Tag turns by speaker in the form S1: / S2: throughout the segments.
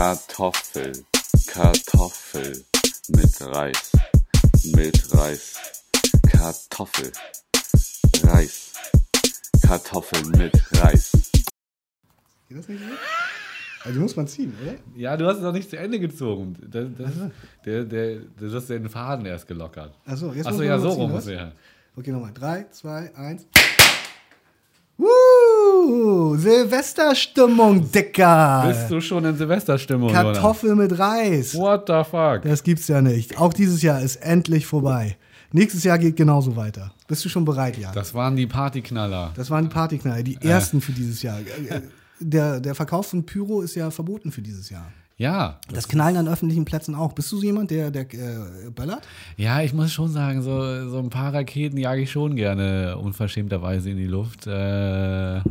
S1: Kartoffel, Kartoffel mit Reis, mit Reis, Kartoffel, Reis, Kartoffel mit Reis.
S2: Geht das nicht so? Also muss man ziehen, oder?
S3: Ja, du hast es noch nicht zu Ende gezogen. Das, das, der, der, du hast den Faden erst gelockert.
S2: Achso, jetzt
S3: Achso,
S2: muss
S3: ja,
S2: man
S3: so
S2: noch ziehen,
S3: rum muss ja.
S2: Okay, nochmal. 3, 2, 1. Woo! Silvesterstimmung, Dicker!
S3: Bist du schon in Silvesterstimmung?
S2: Kartoffel mit Reis.
S3: What the fuck?
S2: Das gibt's ja nicht. Auch dieses Jahr ist endlich vorbei. Nächstes Jahr geht genauso weiter. Bist du schon bereit, Jan?
S3: Das waren die Partyknaller.
S2: Das waren die Partyknaller, die ersten für dieses Jahr. Äh, Der, der Verkauf von Pyro ist ja verboten für dieses Jahr.
S3: Ja,
S2: Das Knallen an öffentlichen Plätzen auch. Bist du so jemand, der, der äh, böllert?
S3: ja, ich muss schon sagen, so, so ein paar Raketen jage ich schon gerne unverschämterweise in die Luft. Äh,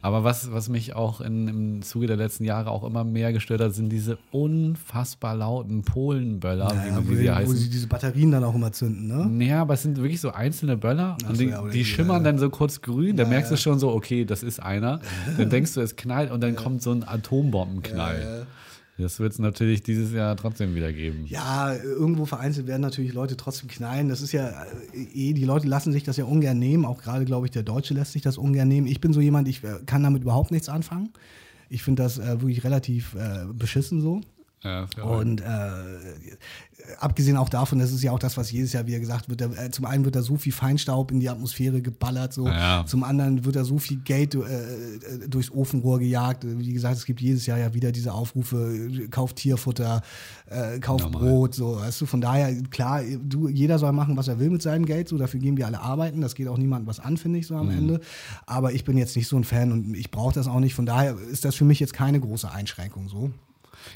S3: aber was, was mich auch in, im Zuge der letzten Jahre auch immer mehr gestört hat, sind diese unfassbar lauten Polenböller, wie,
S2: Ja,
S3: wie
S2: wo,
S3: sie
S2: die, wo
S3: heißen.
S2: sie diese Batterien dann auch immer zünden, ne?
S3: Ja, aber es sind wirklich so einzelne Böller
S2: Ach
S3: und die,
S2: ja,
S3: die schimmern
S2: äh,
S3: dann so kurz grün. Da merkst du schon so, okay, das ist einer. Dann denkst du, es knallt und dann kommt so ein Atombombenknall. Das wird es natürlich dieses Jahr trotzdem wieder geben.
S2: Ja, irgendwo vereinzelt werden natürlich Leute trotzdem knallen. Das ist ja äh, eh, die Leute lassen sich das ja ungern nehmen. Auch gerade, glaube ich, der Deutsche lässt sich das ungern nehmen. Ich bin so jemand, ich äh, kann damit überhaupt nichts anfangen. Ich finde das äh, wirklich relativ äh, beschissen so.
S3: Ja,
S2: Und äh, abgesehen auch davon, das ist ja auch das, was jedes Jahr wieder gesagt wird. Da, äh, zum einen wird da so viel Feinstaub in die Atmosphäre geballert, so.
S3: Ja.
S2: Zum anderen wird da so viel Geld äh, äh, durchs Ofenrohr gejagt. Wie gesagt, es gibt jedes Jahr ja wieder diese Aufrufe: äh, Kauf Tierfutter, äh, kauf
S3: Normal.
S2: Brot, so. Weißt du, von daher klar, du, jeder soll machen, was er will mit seinem Geld. So, dafür gehen wir alle arbeiten. Das geht auch niemandem was an, finde ich so am
S3: Mhm.
S2: Ende. Aber ich bin jetzt nicht so ein Fan und ich brauche das auch nicht. Von daher ist das für mich jetzt keine große Einschränkung, so.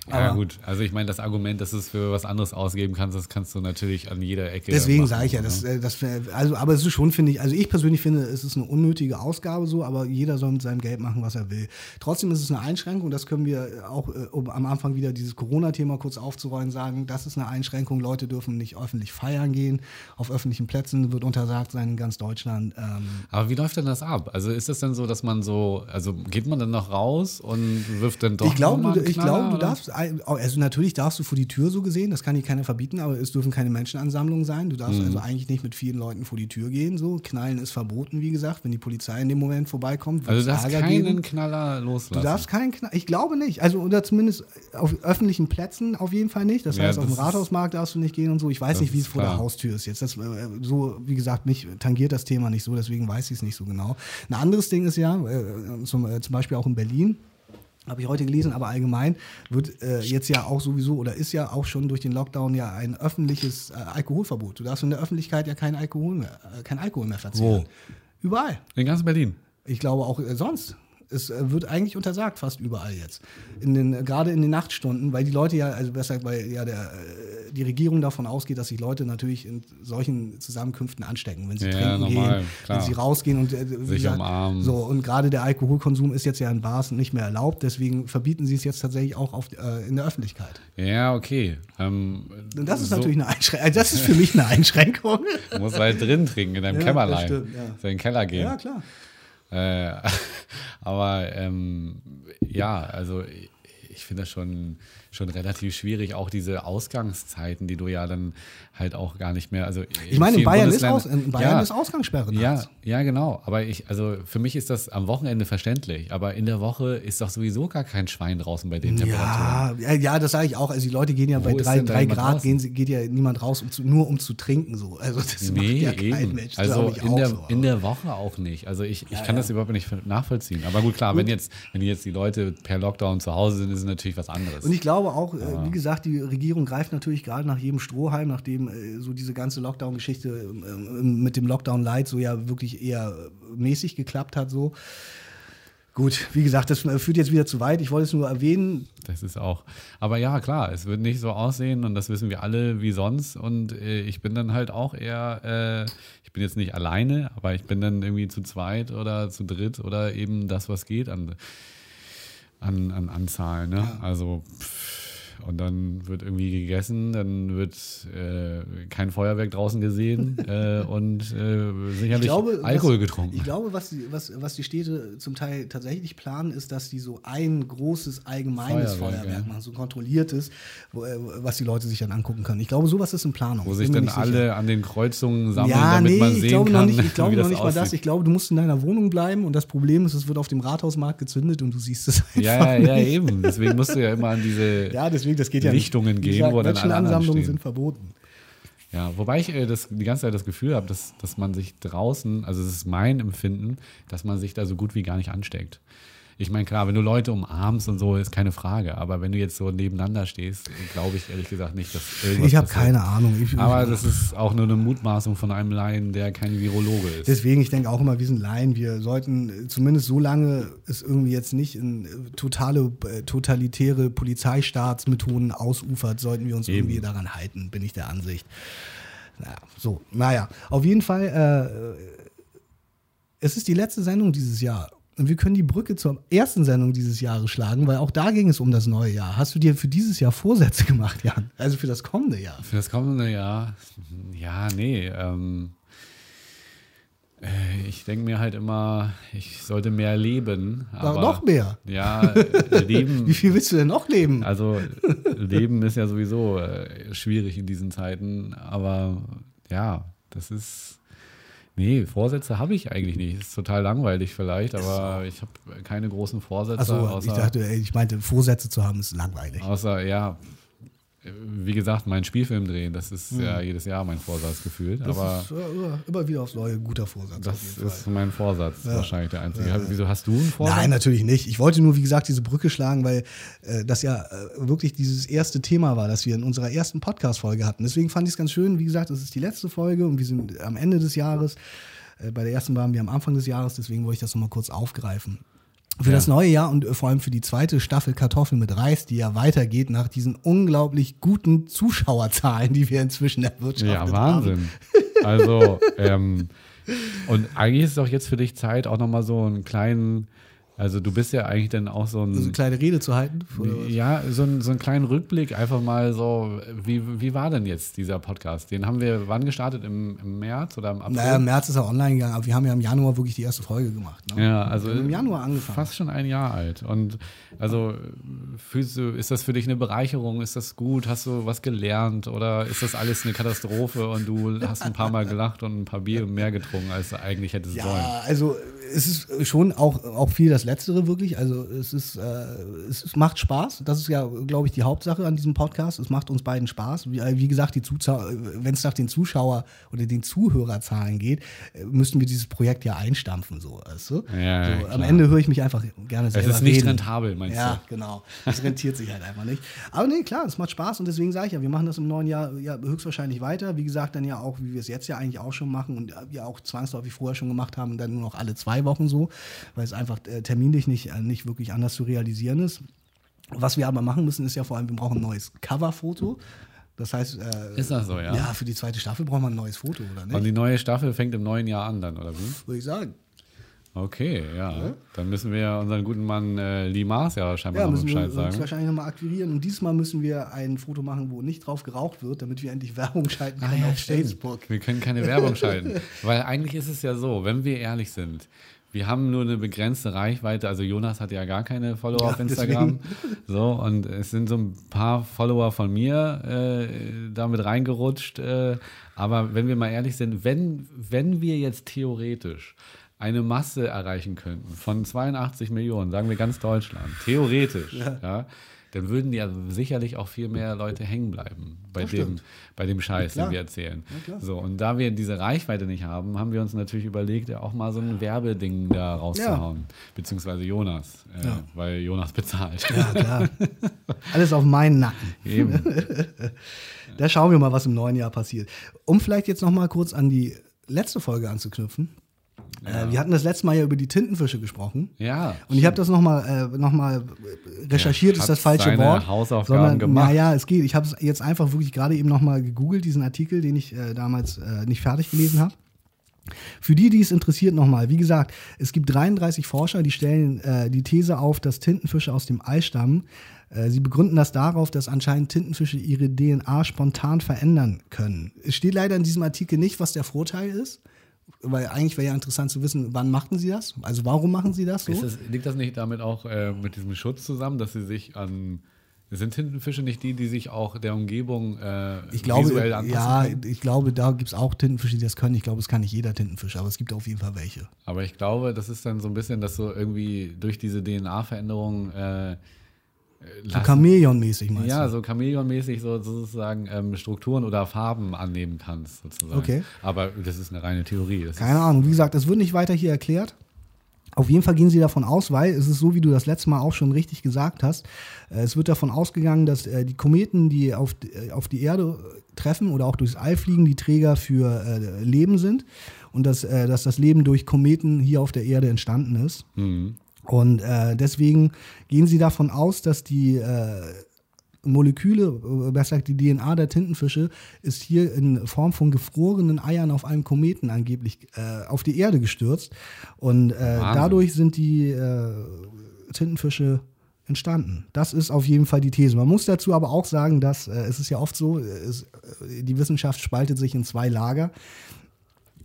S3: Ja,
S2: Aber-
S3: gut. Also ich meine, das Argument, dass du es für was anderes ausgeben kannst, das kannst du natürlich an jeder Ecke.
S2: Deswegen sage ich ja,
S3: ne?
S2: das, äh, das, äh, also, aber es ist schon, finde ich, also ich persönlich finde, es ist eine unnötige Ausgabe so, aber jeder soll mit seinem Geld machen, was er will. Trotzdem ist es eine Einschränkung, das können wir auch, äh, um am Anfang wieder dieses Corona-Thema kurz aufzurollen, sagen, das ist eine Einschränkung, Leute dürfen nicht öffentlich feiern gehen, auf öffentlichen Plätzen wird untersagt sein in ganz Deutschland. Ähm,
S3: Aber wie läuft denn das ab? Also ist es denn so, dass man so, also geht man dann noch raus und wirft dann doch
S2: ich glaube, du, ich glaube, du
S3: oder?
S2: Darfst, ein- also natürlich darfst du vor die Tür so gesehen, das kann dir keiner verbieten, aber es dürfen keine Menschenansammlungen sein. Du
S3: Mhm.
S2: darfst also eigentlich nicht mit vielen Leuten vor die Tür gehen. So Knallen ist verboten, wie gesagt. Wenn die Polizei in dem Moment vorbeikommt,
S3: Also du darfst
S2: Ärger
S3: keinen
S2: geben.
S3: Knaller loslassen.
S2: Du darfst keinen Knall. Ich glaube nicht. Also oder zumindest auf öffentlichen Plätzen auf jeden Fall nicht. Das
S3: Ja,
S2: heißt, auf dem
S3: das
S2: Rathausmarkt darfst du nicht gehen und so. Ich weiß
S3: Das
S2: nicht, wie es vor der. Haustür ist jetzt. Das, äh, so, wie gesagt, mich tangiert das Thema nicht so, deswegen weiß ich es nicht so genau. Ein anderes Ding ist ja, äh, zum, äh, zum Beispiel auch in Berlin. Habe ich heute gelesen, aber allgemein wird äh, jetzt ja auch sowieso oder ist ja auch schon durch den Lockdown ja ein öffentliches äh, Alkoholverbot. Du darfst in der Öffentlichkeit ja kein Alkohol mehr, äh, kein Alkohol mehr verzehren.
S3: Wo?
S2: Überall.
S3: In ganz Berlin.
S2: Ich glaube auch äh, sonst. Es äh, wird eigentlich untersagt, fast überall jetzt. In den, äh, gerade in den Nachtstunden, weil die Leute ja, also besser, weil ja der, äh, die Regierung davon ausgeht, dass sich Leute natürlich in solchen Zusammenkünften anstecken, wenn sie
S3: Ja,
S2: trinken
S3: normal,
S2: gehen,
S3: klar.
S2: wenn sie rausgehen und
S3: Sich umarmen.
S2: So, und gerade der Alkoholkonsum ist jetzt ja in Bars nicht mehr erlaubt, deswegen verbieten sie es jetzt tatsächlich auch auf, äh, in der Öffentlichkeit.
S3: Ja, okay. Ähm,
S2: Und das ist
S3: so-
S2: natürlich eine Einschränkung. Also das ist für mich eine Einschränkung.
S3: Du musst halt drin trinken, in deinem
S2: Ja,
S3: Kämmerlein.
S2: stimmt, ja.
S3: In den Keller gehen.
S2: ja, klar.
S3: Äh, aber ähm, ja, also ich finde das schon, schon relativ schwierig, auch diese Ausgangszeiten, die du ja dann halt auch gar nicht mehr. Also
S2: Ich meine, in Bayern, ist, aus, in Bayern
S3: ja,
S2: ist Ausgangssperre.
S3: ja, ja, genau. Aber ich, also für mich ist das am Wochenende verständlich. Aber in der Woche ist doch sowieso gar kein Schwein draußen bei den Temperaturen.
S2: Ja, ja, ja, das sage ich auch. Also die Leute gehen ja
S3: Wo
S2: bei drei, drei Grad,
S3: draußen?
S2: gehen, geht ja niemand raus, um zu, nur um zu trinken. So. Also das
S3: Nee,
S2: macht ja kein
S3: eben.
S2: Mensch.
S3: also in der,
S2: so.
S3: in der Woche auch nicht. Also ich, ich kann das überhaupt nicht nachvollziehen. Aber gut, klar, wenn jetzt, wenn jetzt die Leute per Lockdown zu Hause sind, ist es natürlich was anderes.
S2: Und ich glaube auch, äh, wie gesagt, die Regierung greift natürlich gerade nach jedem Strohhalm, nachdem äh, so diese ganze Lockdown-Geschichte äh, mit dem Lockdown-Light so ja wirklich eher mäßig geklappt hat. So. Gut, wie gesagt, das äh, führt jetzt wieder zu weit. Ich wollte es nur erwähnen.
S3: Das ist auch. Aber ja, klar, es wird nicht so aussehen und das wissen wir alle wie sonst. Und äh, ich bin dann halt auch eher, äh, ich bin jetzt nicht alleine, aber ich bin dann irgendwie zu zweit oder zu dritt oder eben das, was geht an, an, an Anzahl. Ne? Also, pff, und dann wird irgendwie gegessen, dann wird äh, kein Feuerwerk draußen gesehen äh, und äh, sicherlich Alkohol
S2: was,
S3: getrunken.
S2: Ich glaube, was die, was, was die Städte zum Teil tatsächlich planen, ist, dass die so ein großes allgemeines
S3: Feuerwerk,
S2: Feuerwerk,
S3: ja.
S2: machen, so kontrolliertes, wo, äh, was die Leute sich dann angucken können. Ich glaube, sowas ist in Planung.
S3: Wo
S2: Ich
S3: sich dann
S2: nicht sicher.
S3: alle an den Kreuzungen sammeln,
S2: Ja,
S3: damit
S2: nee,
S3: man
S2: ich
S3: sehen
S2: glaube
S3: kann,
S2: noch nicht, ich glaube
S3: wie
S2: noch
S3: das
S2: nicht mal das. Ich glaube, du musst in deiner Wohnung bleiben und das Problem ist, es wird auf dem Rathausmarkt gezündet und du siehst es einfach.
S3: Ja, ja, ja, eben. Deswegen musst du ja immer an diese.
S2: Ja, deswegen, das geht ja
S3: Lichtungen
S2: nicht. Gesagt,
S3: wo dann
S2: Menschenansammlungen sind verboten.
S3: Ja, wobei ich äh, das, die ganze Zeit das Gefühl habe, dass, dass man sich draußen, also es ist mein Empfinden, dass man sich da so gut wie gar nicht ansteckt. Ich meine, klar, wenn du Leute umarmst und so, ist keine Frage. Aber wenn du jetzt so nebeneinander stehst, glaube ich ehrlich gesagt nicht, dass irgendwas
S2: Ich habe keine Ahnung. Ich,
S3: Aber das ist auch nur eine Mutmaßung von einem Laien, der kein Virologe ist.
S2: Deswegen, ich denke auch immer, wir sind Laien. Wir sollten zumindest so lange es irgendwie jetzt nicht in äh, totale, äh, totalitäre Polizeistaatsmethoden ausufert, sollten wir uns
S3: Eben.
S2: irgendwie daran halten, bin ich der Ansicht. Naja, so, naja, auf jeden Fall, äh, es ist die letzte Sendung dieses Jahr. Und wir können die Brücke zur ersten Sendung dieses Jahres schlagen, weil auch da ging es um das neue Jahr. Hast du dir für dieses Jahr Vorsätze gemacht, Jan? Also für das kommende Jahr?
S3: Für das kommende Jahr, ja, nee. Ähm, äh, ich denke mir halt immer, ich sollte mehr leben. Aber,
S2: noch mehr?
S3: Ja, leben.
S2: Wie viel willst du denn noch leben?
S3: Also Leben ist ja sowieso äh, schwierig in diesen Zeiten, aber ja, das ist. Nee, Vorsätze habe ich eigentlich nicht. Ist total langweilig vielleicht, aber ich habe keine großen Vorsätze. Außer,
S2: ich dachte, ich meinte, Vorsätze zu haben ist langweilig.
S3: außer, ja, wie gesagt, meinen Spielfilm drehen, das ist ja jedes Jahr mein Vorsatz gefühlt.
S2: Das
S3: aber
S2: ist äh, immer, wieder aufs neue guter Vorsatz.
S3: das ist mein Vorsatz, wahrscheinlich der einzige. Wieso hast du einen Vorsatz?
S2: Nein, natürlich nicht. Ich wollte nur, wie gesagt, diese Brücke schlagen, weil äh, das ja äh, wirklich dieses erste Thema war, das wir in unserer ersten Podcast-Folge hatten. Deswegen fand ich es ganz schön. Wie gesagt, es ist die letzte Folge und wir sind am Ende des Jahres. Äh, bei der ersten waren wir am Anfang des Jahres, deswegen wollte ich das nochmal kurz aufgreifen. Für
S3: Ja.
S2: das neue Jahr und äh, vor allem für die zweite Staffel Kartoffeln mit Reis, die ja weitergeht nach diesen unglaublich guten Zuschauerzahlen, die wir inzwischen erwirtschaftet
S3: Ja,
S2: haben.
S3: Wahnsinn. Also, ähm, und eigentlich ist es doch jetzt für dich Zeit, auch nochmal so einen kleinen, also du bist ja eigentlich dann auch so ein.
S2: Also eine kleine Rede zu halten.
S3: ja, so, ein, so einen kleinen Rückblick, einfach mal so, wie, wie war denn jetzt dieser Podcast? Den haben wir wann gestartet? Im, im März oder im April?
S2: Naja, im März ist er online gegangen, aber wir haben ja im Januar wirklich die erste Folge gemacht. Ne?
S3: Ja, also
S2: im Januar angefangen.
S3: Fast schon ein Jahr alt. Und also fühlst du, ist das für dich eine Bereicherung? Ist das gut? Hast du was gelernt? Oder ist das alles eine Katastrophe und du hast ein paar Mal gelacht und ein paar Bier mehr getrunken, als du eigentlich hättest sollen?
S2: Ja, also es ist schon auch, auch viel das Letztere wirklich. Also es ist, äh, es, es macht Spaß. Das ist ja, glaube ich, die Hauptsache an diesem Podcast. Es macht uns beiden Spaß. Wie, äh, wie gesagt, wenn es nach den Zuschauer oder den Zuhörerzahlen geht, äh, müssten wir dieses Projekt ja einstampfen, so. Weißt du?
S3: Ja,
S2: so, am Ende höre ich mich einfach gerne selber
S3: ist nicht
S2: reden.
S3: rentabel, meinst
S2: Ja, genau. Das rentiert sich halt einfach nicht. Aber nee, klar, es macht Spaß und deswegen sage ich ja, wir machen das im neuen Jahr ja höchstwahrscheinlich weiter. Wie gesagt, dann ja auch, wie wir es jetzt ja eigentlich auch schon machen und wir auch zwangsläufig vorher schon gemacht haben, dann nur noch alle zwei Wochen so, weil es einfach äh, terminlich nicht, äh, nicht wirklich anders zu realisieren ist. Was wir aber machen müssen, ist ja vor allem, wir brauchen ein neues Coverfoto. Das heißt, äh,
S3: Ist das so, ja?
S2: ja, für die zweite Staffel brauchen wir ein neues Foto, oder
S3: Und
S2: nicht?
S3: die neue Staffel fängt im neuen Jahr an dann, oder wie?
S2: Würde ich sagen.
S3: Okay, ja. Dann müssen wir ja unseren guten Mann äh, Lee Mars ja scheinbar
S2: Ja,
S3: noch
S2: müssen wir
S3: Bescheid
S2: uns
S3: sagen.
S2: wahrscheinlich nochmal akquirieren. Und diesmal müssen wir ein Foto machen, wo nicht drauf geraucht wird, damit wir endlich Werbung schalten können auf Facebook.
S3: Wir können keine Werbung schalten. Weil eigentlich ist es ja so, wenn wir ehrlich sind, wir haben nur eine begrenzte Reichweite. Also Jonas hat ja gar keine Follower
S2: Ja,
S3: auf Instagram. So, und es sind so ein paar Follower von mir äh, damit reingerutscht. Äh, aber wenn wir mal ehrlich sind, wenn, wenn wir jetzt theoretisch eine Masse erreichen könnten von 82 Millionen, sagen wir ganz Deutschland, theoretisch, ja. dann würden ja sicherlich auch viel mehr Leute hängen bleiben bei, dem,
S2: stimmt.
S3: bei dem Scheiß,
S2: klar.
S3: den wir erzählen.
S2: klar.
S3: So, und da wir diese Reichweite nicht haben, haben wir uns natürlich überlegt, ja auch mal so ein Werbeding da rauszuhauen. Beziehungsweise Jonas, äh,
S2: Ja.
S3: weil Jonas bezahlt.
S2: Ja, klar. Alles auf meinen Nacken.
S3: Eben.
S2: Da schauen wir mal, was im neuen Jahr passiert. Um vielleicht jetzt noch mal kurz an die letzte Folge anzuknüpfen. Äh, wir hatten das letzte Mal ja über die Tintenfische gesprochen.
S3: Ja.
S2: Und ich habe das nochmal äh, noch mal recherchiert, ist das falsche Wort.
S3: Hausaufgaben gemacht.
S2: Naja, es geht. Ich habe es jetzt einfach wirklich gerade eben nochmal gegoogelt, diesen Artikel, den ich äh, damals äh, nicht fertig gelesen habe. Für die, die es interessiert, nochmal, wie gesagt, es gibt 33 Forscher, die stellen äh, die These auf, dass Tintenfische aus dem All stammen. Äh, sie begründen das darauf, dass anscheinend Tintenfische ihre DNA spontan verändern können. Es steht leider in diesem Artikel nicht, was der Vorteil ist. Weil eigentlich wäre ja interessant zu wissen, wann machten sie das? Also warum machen sie das so?
S3: Das, liegt das nicht damit auch äh, mit diesem Schutz zusammen, dass sie sich an. Sind Tintenfische nicht die, die sich auch der Umgebung äh,
S2: ich glaube,
S3: visuell anpassen
S2: ja,
S3: können?
S2: ich glaube, da gibt es auch Tintenfische, die das können. Ich glaube, es kann nicht jeder Tintenfisch, aber es gibt auf jeden Fall welche.
S3: Aber ich glaube, das ist dann so ein bisschen, dass so irgendwie durch diese DNA-Veränderung äh,
S2: So Chamäleon-mäßig meinst
S3: ja,
S2: du?
S3: so Chamäleon-mäßig so sozusagen ähm, Strukturen oder Farben annehmen kannst, sozusagen.
S2: Okay.
S3: Aber das ist eine reine Theorie. Das
S2: Keine Ahnung. Wie gesagt, das wird nicht weiter hier erklärt. Auf jeden Fall gehen sie davon aus, weil es ist so, wie du das letzte Mal auch schon richtig gesagt hast. äh, Es wird davon ausgegangen, dass äh, die Kometen, die auf, äh, auf die Erde treffen oder auch durchs All fliegen, die Träger für Leben sind und dass, dass das Leben durch Kometen hier auf der Erde entstanden ist.
S3: Mhm.
S2: Und äh, deswegen gehen sie davon aus, dass die äh, Moleküle, äh, besser gesagt die DNA der Tintenfische, ist hier in Form von gefrorenen Eiern auf einem Kometen angeblich äh, auf die Erde gestürzt. Und äh, dadurch sind die äh, Tintenfische entstanden. Das ist auf jeden Fall die These. Man muss dazu aber auch sagen, dass äh, es ist ja oft so, äh, es, äh, die Wissenschaft spaltet sich in zwei Lager.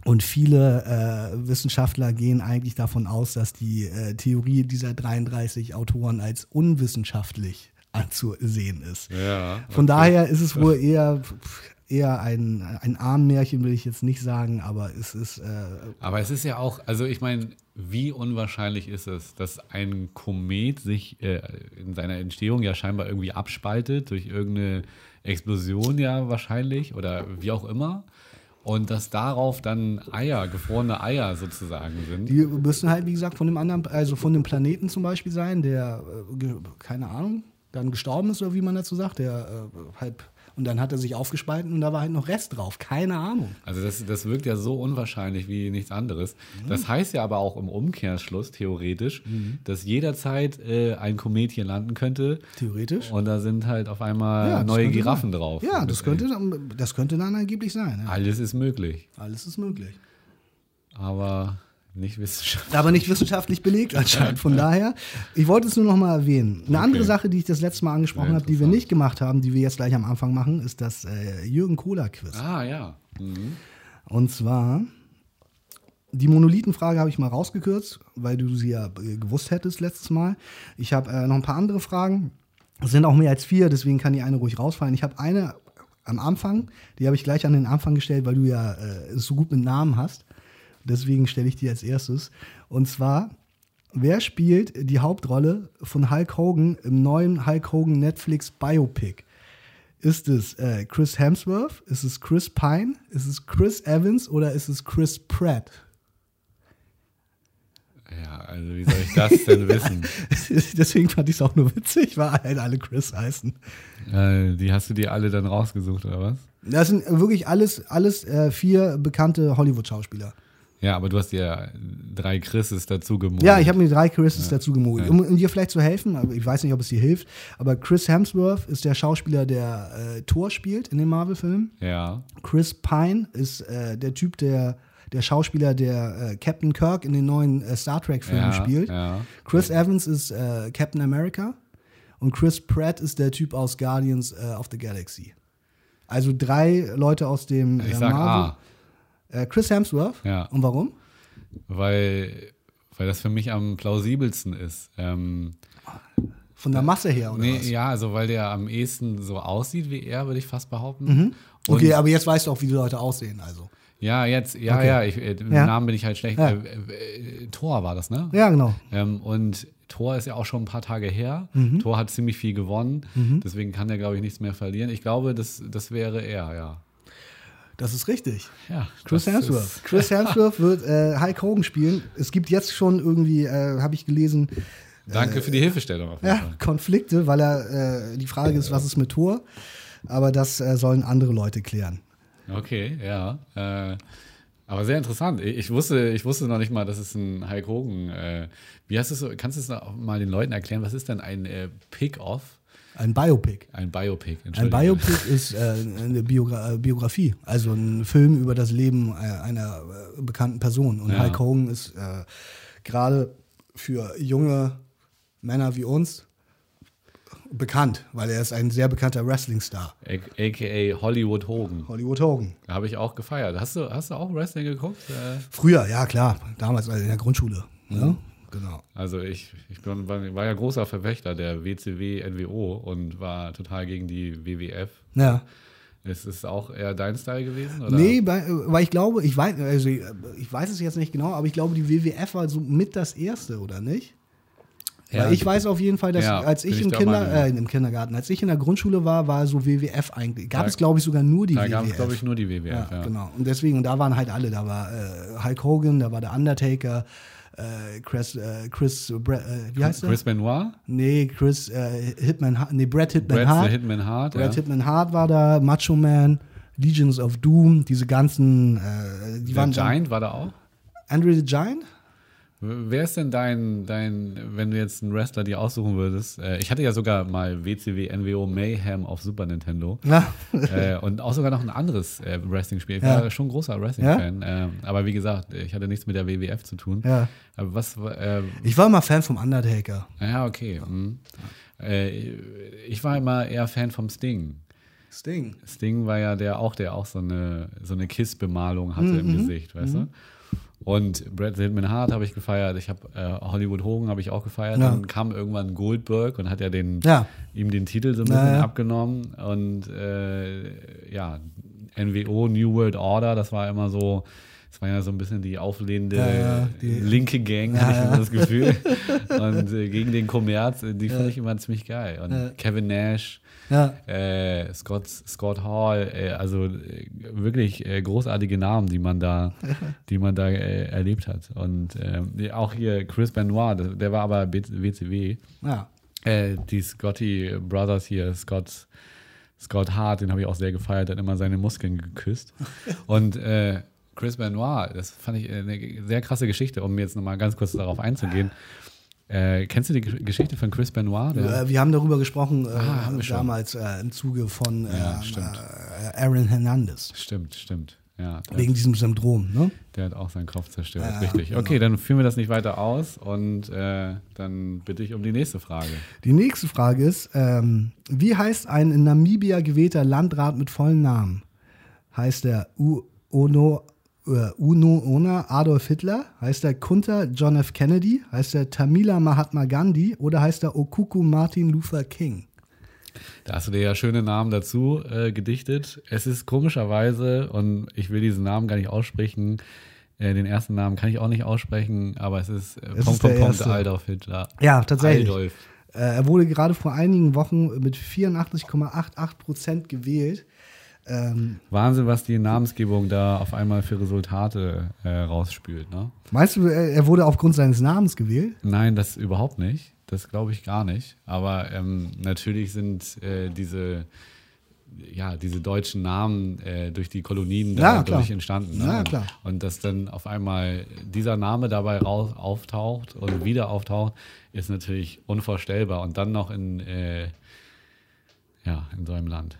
S2: Und viele äh, Wissenschaftler gehen eigentlich davon aus, dass die äh, Theorie dieser 33 Autoren als unwissenschaftlich anzusehen ist.
S3: Ja.
S2: Von
S3: okay.
S2: daher ist es wohl eher, eher ein, ein Armmärchen, will ich jetzt nicht sagen, aber es ist. Äh,
S3: Aber es ist ja auch, also ich meine, wie unwahrscheinlich ist es, dass ein Komet sich äh, in seiner Entstehung ja scheinbar irgendwie abspaltet durch irgendeine Explosion ja wahrscheinlich oder wie auch immer. Und dass darauf dann Eier, gefrorene Eier sozusagen sind.
S2: die müssen halt, wie gesagt, von dem anderen, also von dem Planeten zum Beispiel sein, der, äh, keine Ahnung, dann gestorben ist oder wie man dazu sagt, der äh, halb. Und dann hat er sich aufgespalten und da war halt noch Rest drauf. Keine Ahnung.
S3: Also das, das wirkt ja so unwahrscheinlich wie nichts anderes. Das heißt ja aber auch im Umkehrschluss theoretisch, dass jederzeit äh, ein Komet hier landen könnte.
S2: Theoretisch.
S3: Und da sind halt auf einmal
S2: Ja,
S3: neue Giraffen
S2: sein.
S3: drauf.
S2: Ja, das könnte, dann- das könnte dann angeblich sein. Ja.
S3: Alles ist möglich,
S2: Alles ist möglich.
S3: aber nicht wissenschaftlich.
S2: Aber nicht wissenschaftlich belegt anscheinend. Von daher, ich wollte es nur noch mal erwähnen. Eine andere
S3: Okay.
S2: Sache, die ich das letzte Mal angesprochen habe, die wir nicht gemacht haben, die wir jetzt gleich am Anfang machen, ist das äh, Jürgen Kohler-Quiz.
S3: Ah, ja. Mhm.
S2: Und zwar, die Monolithenfrage habe ich mal rausgekürzt, weil du sie ja äh, gewusst hättest letztes Mal. Ich habe äh, noch ein paar andere Fragen. Es sind auch mehr als vier, deswegen kann die eine ruhig rausfallen. Ich habe eine am Anfang, die habe ich gleich an den Anfang gestellt, weil du ja äh, es so gut mit Namen hast. Deswegen stelle ich die als erstes. Und zwar, wer spielt die Hauptrolle von Hulk Hogan im neuen Hulk Hogan Netflix Biopic? Ist es äh, Chris Hemsworth? Ist es Chris Pine? Ist es Chris Evans oder ist es Chris Pratt?
S3: Ja, also wie soll ich das denn wissen?
S2: Deswegen fand ich es auch nur witzig, weil halt alle Chris heißen.
S3: äh, die hast du dir alle dann rausgesucht, oder was?
S2: Das sind wirklich alles, alles äh, vier bekannte Hollywood-Schauspieler.
S3: Ja, aber du hast dir drei Chrises dazu gemalt.
S2: Ja, ich habe mir drei Chrises dazu gemogelt. Um, um dir vielleicht zu helfen, aber ich weiß nicht, ob es dir hilft, aber Chris Hemsworth ist der Schauspieler, der äh, Thor spielt in den Marvel-Filmen.
S3: Ja.
S2: Chris Pine ist äh, der Typ, der der Schauspieler, der äh, Captain Kirk in den neuen äh, Star Trek-Filmen
S3: Ja,
S2: spielt.
S3: ja.
S2: Chris Evans ist äh, Captain America und Chris Pratt ist der Typ aus Guardians äh, of the Galaxy. Also drei Leute aus dem
S3: Ich
S2: äh,
S3: sag
S2: Marvel.
S3: A,
S2: Äh, Chris Hemsworth.
S3: Ja.
S2: Und warum?
S3: weil, weil das für mich am plausibelsten ist. Ähm,
S2: Von der Masse her, oder
S3: nee,
S2: was?
S3: ja, also weil der am ehesten so aussieht wie er, würde ich fast behaupten.
S2: Mhm. Okay, aber jetzt weißt du auch, wie die Leute aussehen. Also.
S3: Ja, jetzt, ja,
S2: Okay.
S3: ja, ich, äh, im
S2: Ja.
S3: Namen bin ich halt schlecht.
S2: Ja.
S3: Äh, äh, Thor war das, ne?
S2: Ja, genau.
S3: Ähm, und Thor ist ja auch schon ein paar Tage her.
S2: Mhm.
S3: Thor hat ziemlich viel gewonnen. Deswegen kann er, glaube ich, nichts mehr verlieren. Ich glaube, das, das wäre er, ja.
S2: Das ist richtig.
S3: ja
S2: Chris Hemsworth. Chris Hemsworth wird äh, Hulk Hogan spielen. Es gibt jetzt schon irgendwie, äh, habe ich gelesen,
S3: Danke für die Hilfestellung
S2: ja,
S3: Fall.
S2: Konflikte, weil er, äh, die Frage ist, was ist mit Thor? Aber das äh, sollen andere Leute klären.
S3: Okay, ja. Äh, aber sehr interessant. Ich wusste, ich wusste noch nicht mal, dass es ein Hulk Hogan. Äh, wie es so? Kannst du es noch mal den Leuten erklären? Was ist denn ein äh, Pick-Off?
S2: Ein Biopic.
S3: Ein Biopic,
S2: Ein. Biopic ist äh, eine Biogra äh, Biografie, also ein Film über das Leben äh, einer äh, bekannten Person. Und
S3: Ja.
S2: Hulk Hogan ist äh, gerade für junge Männer wie uns bekannt, weil er ist ein sehr bekannter Wrestling-Star.
S3: AKA Hollywood Hogan.
S2: Hollywood Hogan.
S3: Habe ich auch gefeiert. Hast du, hast du auch Wrestling geguckt?
S2: Früher, ja klar, damals also in der Grundschule. Ja? Genau.
S3: Also ich, ich bin, war, ja großer Verfechter der WCW NWO und war total gegen die WWF.
S2: Ja.
S3: Ist es auch eher dein Style gewesen? Oder?
S2: Nee, weil ich glaube, ich weiß, also ich, ich weiß es jetzt nicht genau, aber ich glaube, die WWF war so mit das erste, oder nicht?
S3: Ja,
S2: Weil ich weiß auf jeden Fall, dass
S3: Ja,
S2: als ich
S3: ich
S2: im,
S3: der
S2: Kinder, äh, im Kindergarten, als ich in der Grundschule war, war so WWF eigentlich. Gab
S3: Da-
S2: es, glaube ich, sogar nur die
S3: Da
S2: WWF.
S3: gab es, glaube ich, nur die WWF.
S2: ja,
S3: Ja,
S2: genau. Und deswegen, und da waren halt alle. Da war äh, Hulk Hogan, da war der Undertaker, äh, Chris, äh, Chris Bre äh, wie heißt der?
S3: Chris Benoit,
S2: Nee, Chris äh, Hitman, nee, Brett Hitman
S3: Brad
S2: Hart.
S3: the Hitman Hart.
S2: Brad
S3: ja.
S2: Hitman Hart war da, Macho Man, Legions of Doom, diese ganzen, die
S3: Der
S2: waren
S3: Giant war da auch.
S2: Andre the Giant?
S3: Wer ist denn dein, dein, wenn du jetzt einen Wrestler dir aussuchen würdest? Äh, ich hatte ja sogar mal WCW NWO Mayhem auf Super Nintendo.
S2: Ja.
S3: äh, und auch sogar noch ein anderes äh, Wrestling-Spiel. Ich war
S2: Ja.
S3: schon ein großer Wrestling-Fan. Ähm, aber wie gesagt, ich hatte nichts mit der WWF zu tun.
S2: ja.
S3: Aber was, äh,
S2: Ich war immer Fan vom Undertaker.
S3: ja, okay. mhm. Ich war immer eher Fan vom Sting.
S2: Sting.
S3: Sting war ja der auch, der auch so eine, so eine Kiss-Bemalung hatte
S2: Mhm,
S3: im Gesicht, weißt du? Und Brad Hitman Hart habe ich gefeiert, ich habe äh, Hollywood Hogan habe ich auch gefeiert.
S2: Ja.
S3: Dann kam irgendwann Goldberg und hat ja den
S2: Ja.
S3: ihm den Titel so ein bisschen
S2: ja.
S3: abgenommen. Und äh, ja, NWO, New World Order, das war immer so, das war ja so ein bisschen die auflehnende
S2: Ja, die-
S3: linke Gang,
S2: Ja,
S3: hatte ich immer das Gefühl. und äh, gegen den Kommerz, äh, die fand ich immer ziemlich geil. Und. Kevin Nash,
S2: Ja.
S3: äh, Scott, Scott Hall, äh, also äh, wirklich äh, großartige Namen, die man da, die man da äh, erlebt hat. Und ähm, auch hier Chris Benoit, der, war aber WCW.
S2: Ja.
S3: Äh, die Scotty Brothers hier, Scott, Scott Hart, den habe ich auch sehr gefeiert, hat immer seine Muskeln geküsst. Und Chris Benoit, das fand ich eine sehr krasse Geschichte, um jetzt nochmal ganz kurz darauf einzugehen. Äh, kennst du die Ge- Geschichte von Chris Benoit?
S2: Äh, Wir haben darüber gesprochen äh,
S3: Ah, haben schon.
S2: damals äh, im Zuge von äh,
S3: Ja, stimmt.
S2: äh, Aaron Hernandez.
S3: stimmt, stimmt. Ja,
S2: Wegen diesem Syndrom, ne?
S3: der hat auch seinen Kopf zerstört. Richtig.
S2: genau.
S3: Okay, dann führen wir das nicht weiter aus und äh, dann bitte ich um die nächste Frage.
S2: Die nächste Frage ist, ähm, wie heißt ein in Namibia gewählter Landrat mit vollen Namen? Heißt der U Ono, äh, Uno Ona Adolf Hitler? Heißt der Kunta John F. Kennedy? Heißt der Tamila Mahatma Gandhi? Oder heißt der Okuku Martin Luther King?
S3: Da hast du dir ja schöne Namen dazu äh, gedichtet. Es ist komischerweise, und ich will diesen Namen gar nicht aussprechen, äh, den ersten Namen kann ich auch nicht aussprechen, aber es ist äh,
S2: Es
S3: Punkt,
S2: ist der
S3: Punkt, Punkt. Adolf Hitler.
S2: Ja, tatsächlich.
S3: Adolf.
S2: Äh, er wurde gerade vor einigen Wochen mit 84,88 Prozent gewählt. Ähm,
S3: Wahnsinn, was die Namensgebung da auf einmal für Resultate äh, rausspült. Ne?
S2: meinst du, er wurde aufgrund seines Namens gewählt?
S3: Nein, das überhaupt nicht. Das glaube ich gar nicht. Aber ähm, natürlich sind äh, diese, ja, diese deutschen Namen äh, durch die Kolonien
S2: Ja,
S3: dadurch
S2: klar.
S3: entstanden. Ne?
S2: Ja,
S3: Und-
S2: klar.
S3: Und dass dann auf einmal dieser Name dabei raus auftaucht und wieder auftaucht, ist natürlich unvorstellbar. Und dann noch in, äh, ja, in so einem Land.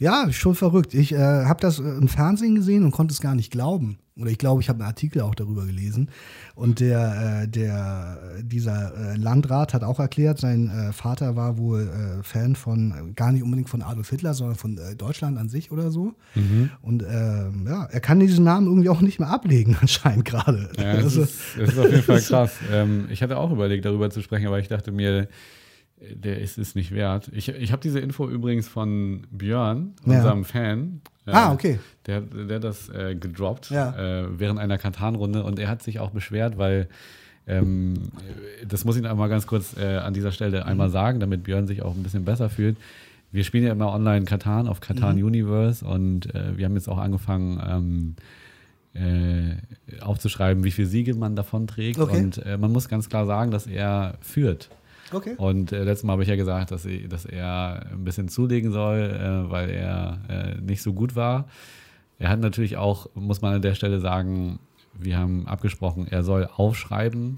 S2: Ja, schon verrückt. Ich äh, habe das äh, im Fernsehen gesehen und konnte es gar nicht glauben. Oder ich glaube, ich habe einen Artikel auch darüber gelesen. Und der, äh, der, dieser äh, Landrat hat auch erklärt, sein äh, Vater war wohl äh, Fan von, gar nicht unbedingt von Adolf Hitler, sondern von Deutschland an sich oder so. Und ähm, ja, er kann diesen Namen irgendwie auch nicht mehr ablegen, anscheinend gerade.
S3: Ja, das,
S2: Also,
S3: ist, das ist auf jeden Fall krass. ähm, ich hatte auch überlegt, darüber zu sprechen, aber ich dachte mir, der ist es nicht wert. Ich, ich habe diese Info übrigens von Björn,
S2: Ja.
S3: unserem Fan. Äh,
S2: Ah, okay.
S3: Der, der hat das äh, gedroppt
S2: Ja.
S3: äh, während einer Katan-Runde und er hat sich auch beschwert, weil ähm, das muss ich einmal ganz kurz äh, an dieser Stelle einmal
S2: Mhm.
S3: sagen, damit Björn sich auch ein bisschen besser fühlt. Wir spielen ja immer online Katan auf Katan
S2: Mhm.
S3: Universe und äh, wir haben jetzt auch angefangen, ähm, äh, aufzuschreiben, wie viele Siege man davon trägt.
S2: Okay.
S3: Und äh, man muss ganz klar sagen, dass er führt.
S2: Okay.
S3: Und äh, letztes Mal habe ich ja gesagt, dass, ich, dass er ein bisschen zulegen soll, äh, weil er äh, nicht so gut war. Er hat natürlich auch, muss man an der Stelle sagen, wir haben abgesprochen, er soll aufschreiben,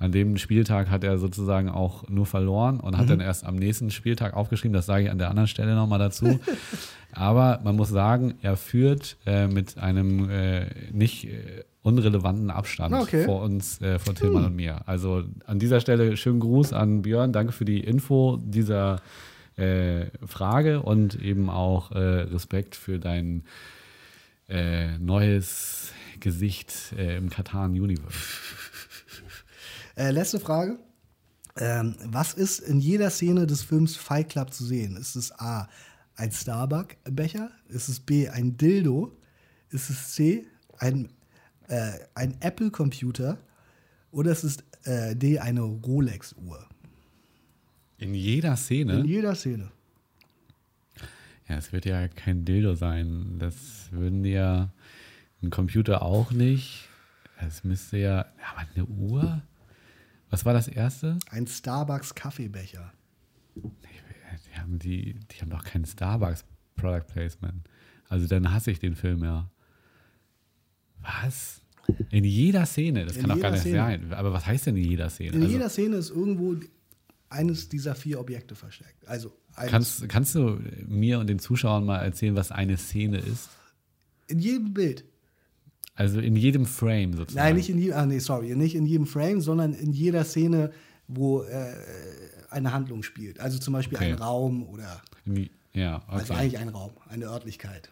S3: An dem Spieltag hat er sozusagen auch nur verloren und hat
S2: Mhm.
S3: dann erst am nächsten Spieltag aufgeschrieben. Das sage ich an der anderen Stelle nochmal dazu. Aber man muss sagen, er führt äh, mit einem äh, nicht äh, unrelevanten Abstand
S2: Ah, okay. Hm.
S3: vor uns, äh, vor Tillmann und mir. Also an dieser Stelle schönen Gruß an Björn. Danke für die Info dieser äh, Frage und eben auch äh, Respekt für dein äh, neues Gesicht äh, im Katan-Universe.
S2: Äh, letzte Frage. Ähm, was ist in jeder Szene des Films Fight Club zu sehen? Ist es A, ein Starbucks-Becher? Ist es B, ein Dildo? Ist es C, ein, äh, ein Apple-Computer? Oder ist es äh, D, eine Rolex-Uhr?
S3: In jeder Szene?
S2: In jeder Szene.
S3: Ja, es wird ja kein Dildo sein. Das würden ja ein Computer auch nicht. Es müsste ja, ja, aber eine Uhr? Was war das erste?
S2: Ein Starbucks-Kaffeebecher.
S3: Die haben, die, die haben doch kein Starbucks Product Placement. Also dann hasse ich den Film ja. Was? In jeder Szene, das
S2: In
S3: kann doch gar nicht
S2: Szene.
S3: sein. Aber was heißt denn in jeder Szene?
S2: In
S3: Also,
S2: jeder Szene ist irgendwo eines dieser vier Objekte versteckt. Also eines,
S3: kannst, kannst du mir und den Zuschauern mal erzählen, was eine Szene ist?
S2: in jedem Bild.
S3: Also in jedem Frame sozusagen.
S2: Nein, nicht in jedem, ah, nee, sorry, nicht in jedem Frame, sondern in jeder Szene, wo äh, eine Handlung spielt. Also zum Beispiel
S3: Okay.
S2: ein Raum oder
S3: Ja,
S2: also
S3: okay.
S2: eigentlich ein Raum, eine Örtlichkeit.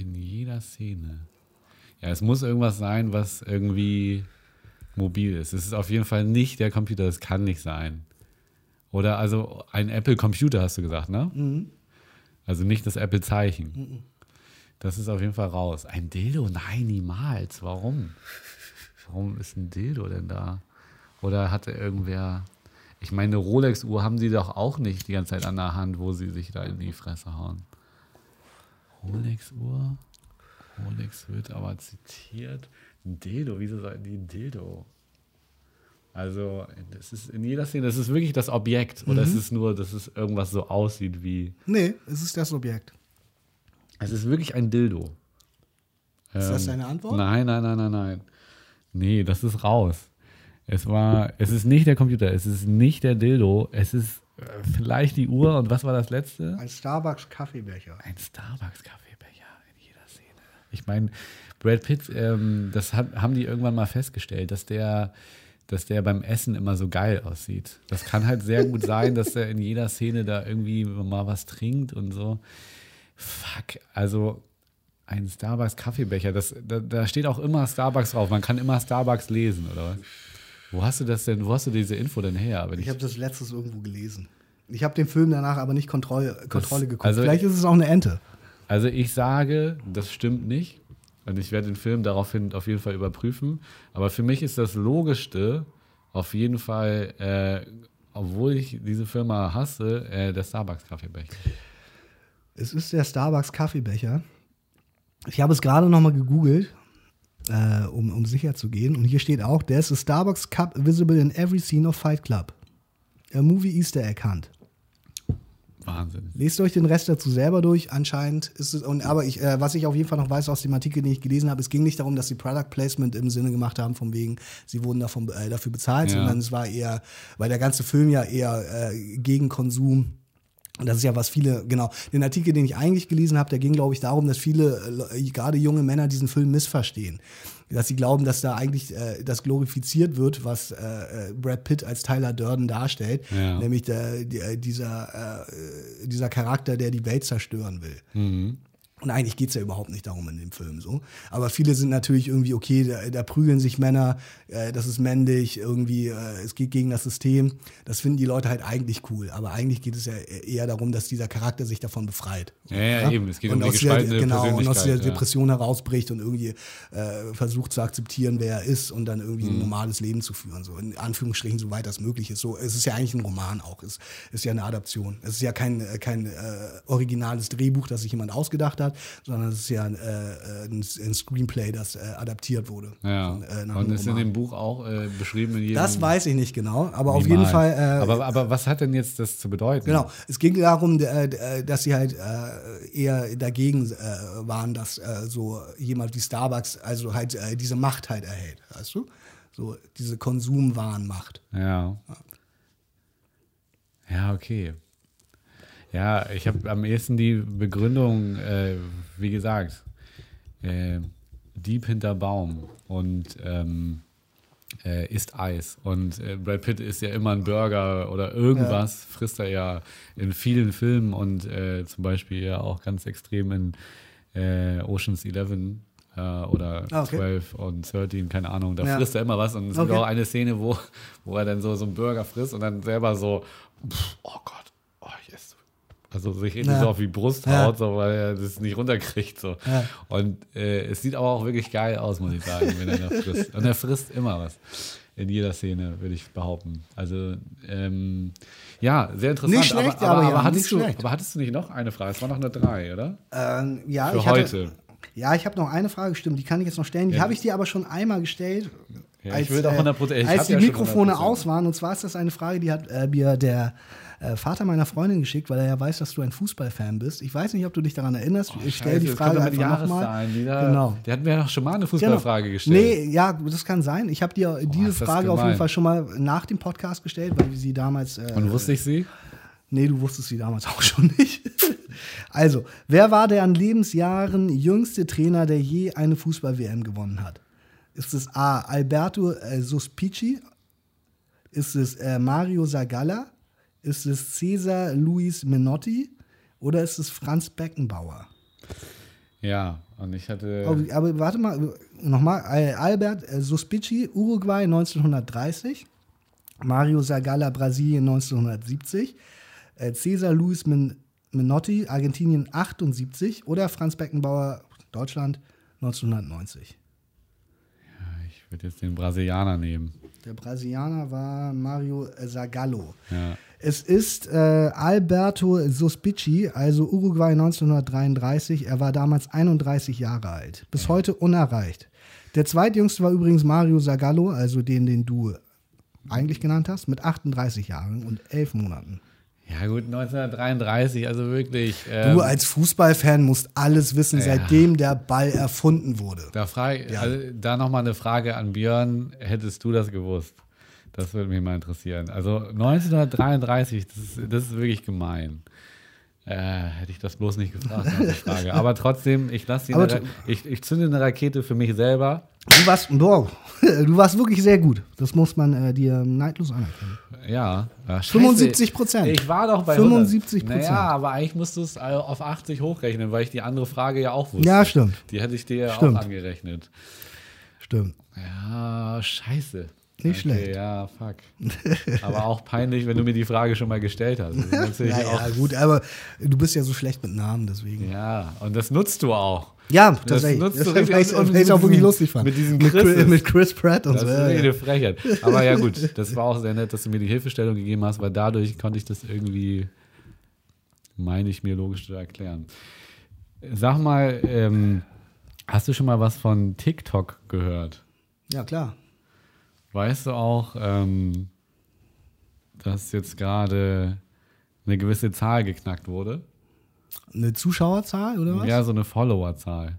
S3: In jeder Szene. Ja, es muss irgendwas sein, was irgendwie mobil ist. Es ist auf jeden Fall nicht der Computer, das kann nicht sein. Oder also ein Apple-Computer, hast du gesagt, ne?
S2: Mhm.
S3: Also nicht das Apple-Zeichen. Das ist auf jeden Fall raus. Ein Dildo? Nein, niemals. Warum? Warum ist ein Dildo denn da? Oder hatte irgendwer. Ich meine, eine Rolex-Uhr haben sie doch auch nicht die ganze Zeit an der Hand, wo sie sich da in die Fresse hauen. Rolex-Uhr? Rolex wird aber zitiert. Dildo, wieso sollten die Dildo? Also, das ist in jeder Szene, das ist wirklich das Objekt. Oder es ist nur, dass es irgendwas so aussieht wie.
S2: Nee, es ist das Objekt.
S3: Es ist wirklich ein Dildo.
S2: Ist das
S3: Ähm,
S2: deine Antwort?
S3: Nein, nein, nein, nein, nein. Nee, das ist raus. Es war, es ist nicht der Computer, es ist nicht der Dildo, es ist vielleicht die Uhr und was war das letzte?
S2: Ein Starbucks-Kaffeebecher.
S3: Ein Starbucks-Kaffeebecher in jeder Szene. Ich meine, Brad Pitt, ähm, das hat, haben die irgendwann mal festgestellt, dass der, dass der beim Essen immer so geil aussieht. Das kann halt sehr gut sein, dass er in jeder Szene da irgendwie mal was trinkt und so. Fuck, also ein Starbucks-Kaffeebecher, das, da, da steht auch immer Starbucks drauf. Man kann immer Starbucks lesen, oder was? Wo hast du das denn, wo hast du diese Info denn her?
S2: Ich habe das letztes irgendwo gelesen. Ich habe den Film danach aber nicht Kontrolle, Kontrolle geguckt.
S3: also-
S2: Vielleicht ist es auch eine Ente.
S3: Also ich sage, das stimmt nicht. Und ich werde den Film daraufhin auf jeden Fall überprüfen. Aber für mich ist das Logischste auf jeden Fall, äh, obwohl ich diese Firma hasse, äh, der Starbucks-Kaffeebecher.
S2: Es ist der Starbucks Kaffeebecher. Ich habe es gerade noch mal gegoogelt, äh, um, um sicher zu gehen. Und hier steht auch, there's a Starbucks Cup visible in every scene of Fight Club. A Movie Easter Egg Hunt.
S3: Wahnsinn.
S2: Lest euch den Rest dazu selber durch. Anscheinend ist es, und, aber ich, äh, was ich auf jeden Fall noch weiß aus dem Artikel, den ich gelesen habe, es ging nicht darum, dass sie Product Placement im Sinne gemacht haben, von wegen, sie wurden davon, äh, dafür bezahlt,
S3: Ja.
S2: sondern es war eher, weil der ganze Film ja eher äh, gegen Konsum das ist ja was viele, genau. Den Artikel, den ich eigentlich gelesen habe, der ging, glaube ich, darum, dass viele, äh, gerade junge Männer, diesen Film missverstehen. Dass sie glauben, dass da eigentlich äh, das glorifiziert wird, was äh, äh, Brad Pitt als Tyler Durden darstellt.
S3: Ja.
S2: Nämlich der, die, äh, dieser, äh, dieser Charakter, der die Welt zerstören will. Und eigentlich geht's ja überhaupt nicht darum in dem Film so. Aber viele sind natürlich irgendwie, okay, da, da prügeln sich Männer, äh, das ist männlich, irgendwie, äh, es geht gegen das System. Das finden die Leute halt eigentlich cool. Aber eigentlich geht es ja eher darum, dass dieser Charakter sich davon befreit.
S3: Ja, ja, eben. Es geht um
S2: und
S3: die
S2: aus der,
S3: gespaltene
S2: genau, und aus der
S3: ja.
S2: Depression herausbricht und irgendwie äh, versucht zu akzeptieren, wer er ist und dann irgendwie
S3: Mhm.
S2: ein normales Leben zu führen. So in Anführungsstrichen, soweit das möglich ist. So, es ist ja eigentlich ein Roman auch. Es ist ja eine Adaption. Es ist ja kein, äh, kein äh, originales Drehbuch, das sich jemand ausgedacht hat, hat, sondern es ist ja äh, ein, ein Screenplay, das äh, adaptiert wurde.
S3: Ja.
S2: Von, äh,
S3: Und ist in
S2: Roman.
S3: dem Buch auch äh, beschrieben in jedem.
S2: Das weiß ich nicht genau, aber auf jeden
S3: Niemals.
S2: Fall. Äh,
S3: aber, aber was hat denn jetzt das zu bedeuten?
S2: Genau, es ging darum, äh, äh, dass sie halt äh, eher dagegen äh, waren, dass äh, so jemand wie Starbucks also halt äh, diese Macht halt erhält, weißt du? So diese Konsumwarenmacht.
S3: Ja. Ja, okay. Ja, ich habe am ehesten die Begründung, äh, wie gesagt, äh, Dieb hinter Baum und ähm, äh, isst Eis. Und äh, Brad Pitt isst ja immer ein Burger oder irgendwas, frisst er ja in vielen Filmen und äh, zum Beispiel ja auch ganz extrem in äh, Oceans 11 äh, oder
S2: Ah, okay.
S3: 12 und 13, keine Ahnung, da
S2: Ja.
S3: frisst er immer was und es gibt
S2: Okay.
S3: auch eine Szene, wo, wo er dann so, so einen Burger frisst und dann selber so, pff, oh Gott, oh, ich esse so. Also sich richtig
S2: Ja.
S3: so auf die Brust
S2: Ja.
S3: haut, so, weil er das nicht runterkriegt. So.
S2: Ja.
S3: Und äh, es sieht aber auch wirklich geil aus, muss ich sagen, wenn er da frisst. Und er frisst immer was. In jeder Szene, würde ich behaupten. Also, ähm, ja, sehr interessant.
S2: Nicht schlecht,
S3: aber, aber,
S2: aber
S3: aber, hattest du, aber hattest du nicht noch eine Frage? Es war noch eine drei, oder?
S2: Ähm, ja,
S3: Für
S2: ich hatte,
S3: heute.
S2: Ja, ich habe noch eine Frage, stimmt, die kann ich jetzt noch stellen. Die habe ich dir aber schon einmal gestellt.
S3: Ja, ich will doch 100%, ich
S2: als die
S3: ja
S2: Mikrofone
S3: 100%.
S2: aus waren. Und zwar ist das eine Frage, die hat äh, mir der äh, Vater meiner Freundin geschickt, weil er ja weiß, dass du ein Fußballfan bist. Ich weiß nicht, ob du dich daran erinnerst. ich stelle die Frage einfach nochmal. Genau.
S3: Der hat mir doch schon mal eine
S2: Genau.
S3: Fußballfrage gestellt.
S2: Nee, ja, das kann sein. Ich habe dir diese
S3: ist das
S2: Frage auf jeden Fall schon mal nach dem Podcast gestellt, weil wir sie damals. Äh,
S3: Und wusste ich sie?
S2: Nee, du wusstest sie damals auch schon nicht. Also, wer war der an Lebensjahren jüngste Trainer, der je eine Fußball-WM gewonnen hat? Ist es A. Alberto äh, Suspici? Ist es äh, Mario Sagalla? Ist es Cesar Luis Menotti? Oder ist es Franz Beckenbauer?
S3: Ja, und ich hatte.
S2: Aber, aber warte mal, nochmal. Al- Albert äh, Suspici, Uruguay 1930. Mario Sagalla, Brasilien 1970. Äh, Cesar Luis Men Menotti, Argentinien 78. Oder Franz Beckenbauer, Deutschland 1990.
S3: Ich würde jetzt den Brasilianer nehmen.
S2: Der Brasilianer war Mario Zagallo.
S3: Ja.
S2: Es ist äh, Alberto Suspici, also Uruguay 1933. Er war damals 31 Jahre alt. Bis heute unerreicht. Der zweitjüngste war übrigens Mario Zagallo, also den, den du eigentlich genannt hast, mit 38 Jahren und 11 Monaten.
S3: Ja, gut, 1933, also wirklich. Ähm,
S2: Du als Fußballfan musst alles wissen,
S3: Ja.
S2: seitdem der Ball erfunden wurde.
S3: da frage, also, da nochmal eine Frage an Björn. Hättest du das gewusst? Das würde mich mal interessieren. Also 1933, das ist, das ist wirklich gemein. Äh, hätte ich das bloß nicht gefragt, der Frage. Aber trotzdem, ich lasse die ich, ich zünde eine Rakete für mich selber.
S2: Du warst, wow, du warst wirklich sehr gut. Das muss man äh, dir neidlos anerkennen.
S3: Ja. scheiße.
S2: 75%.
S3: Ich war doch bei
S2: 75%.
S3: 100. Naja, aber eigentlich musst du es äh, auf 80 hochrechnen, weil ich die andere Frage ja auch wusste.
S2: Ja, stimmt.
S3: Die hätte ich dir ja auch angerechnet.
S2: Stimmt.
S3: Ja, scheiße.
S2: Nicht schlecht.
S3: Ja, fuck. Aber auch peinlich, wenn du mir die Frage schon mal gestellt hast. Das ist
S2: Ja, gut, aber du bist ja so schlecht mit Namen, deswegen.
S3: ja, und das nutzt du auch.
S2: Ja,
S3: Das
S2: tatsächlich.
S3: nutzt
S2: Das
S3: du richtig
S2: ich
S3: und-
S2: ich auch wirklich lustig fand.
S3: mit diesen
S2: mit, Chris, mit Chris Pratt und
S3: Das
S2: so.
S3: ist wirklich
S2: ja.
S3: eine Frechheit. Aber ja, gut, das war auch sehr nett, dass du mir die Hilfestellung gegeben hast, weil dadurch konnte ich das irgendwie, meine ich mir logisch zu erklären. Sag mal, ähm, hast du schon mal was von TikTok gehört?
S2: ja, klar.
S3: Weißt du auch, ähm, dass jetzt gerade eine gewisse Zahl geknackt wurde?
S2: Eine Zuschauerzahl oder was?
S3: Ja, so eine Followerzahl.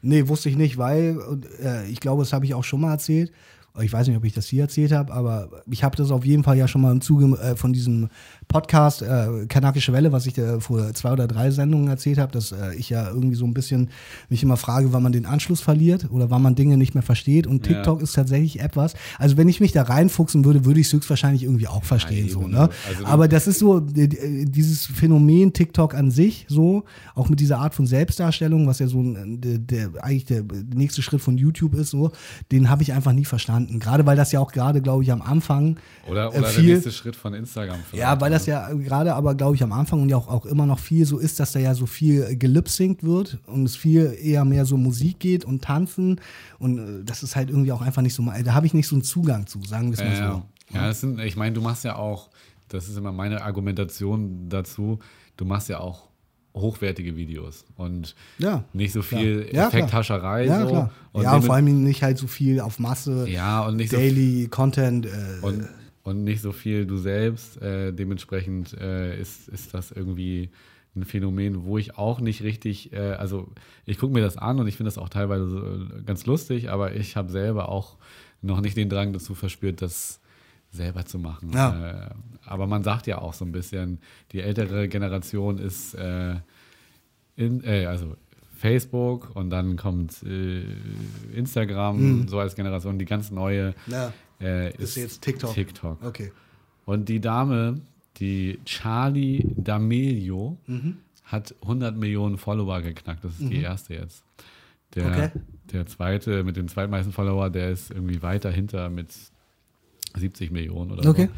S2: Nee, wusste ich nicht, weil äh, ich glaube, das habe ich auch schon mal erzählt. Ich weiß nicht, ob ich das hier erzählt habe, aber ich habe das auf jeden Fall ja schon mal im Zuge äh, von diesem Podcast äh, Kanakische Welle, was ich äh, vor zwei oder drei Sendungen erzählt habe, dass äh, ich ja irgendwie so ein bisschen mich immer frage, wann man den Anschluss verliert oder wann man Dinge nicht mehr versteht. Und
S3: Ja.
S2: TikTok ist tatsächlich etwas. Also wenn ich mich da reinfuchsen würde, würde ich es höchstwahrscheinlich irgendwie auch verstehen.
S3: Ja,
S2: so, ne?
S3: Also du-
S2: aber das ist so dieses Phänomen TikTok an sich, so auch mit dieser Art von Selbstdarstellung, was ja so ein, der, der eigentlich der nächste Schritt von YouTube ist, so, den habe ich einfach nie verstanden. Gerade weil das ja auch gerade, glaube ich, am Anfang
S3: Oder,
S2: äh,
S3: oder der
S2: viel,
S3: nächste Schritt von Instagram.
S2: ja, weil
S3: ne?
S2: Das ja gerade aber, glaube ich, am Anfang und ja auch, auch immer noch viel so ist, dass da ja so viel gelipsingt wird und es viel eher mehr so Musik geht und Tanzen und äh, das ist halt irgendwie auch einfach nicht so, da habe ich nicht so einen Zugang zu, sagen wir es mal so.
S3: ja. ja das sind, ich meine, du machst ja auch, das ist immer meine Argumentation dazu, du machst ja auch hochwertige Videos und
S2: Ja,
S3: nicht so viel
S2: Ja.
S3: Effekthascherei.
S2: Ja,
S3: so. Und
S2: ja, und vor allem nicht halt so viel auf Masse,
S3: ja, und nicht so
S2: Daily Content. Äh,
S3: und, und nicht so viel du selbst. Äh, dementsprechend äh, ist, ist das irgendwie ein Phänomen, wo ich auch nicht richtig, äh, also ich gucke mir das an und ich finde das auch teilweise äh, ganz lustig, aber ich habe selber auch noch nicht den Drang dazu verspürt, das selber zu machen.
S2: Ja.
S3: Äh, aber man sagt ja auch so ein bisschen, die ältere Generation ist äh, in, also Facebook und dann kommt äh, Instagram so als Generation, die ganz neue
S2: ja,
S3: äh,
S2: ist jetzt TikTok.
S3: TikTok.
S2: Okay.
S3: Und die Dame, die Charlie D'Amelio, hat 100 Millionen Follower geknackt. Das ist die erste jetzt. Der,
S2: Okay.
S3: der zweite mit den zweitmeisten Follower, der ist irgendwie weiter hinter mit 70 Millionen oder
S2: Okay.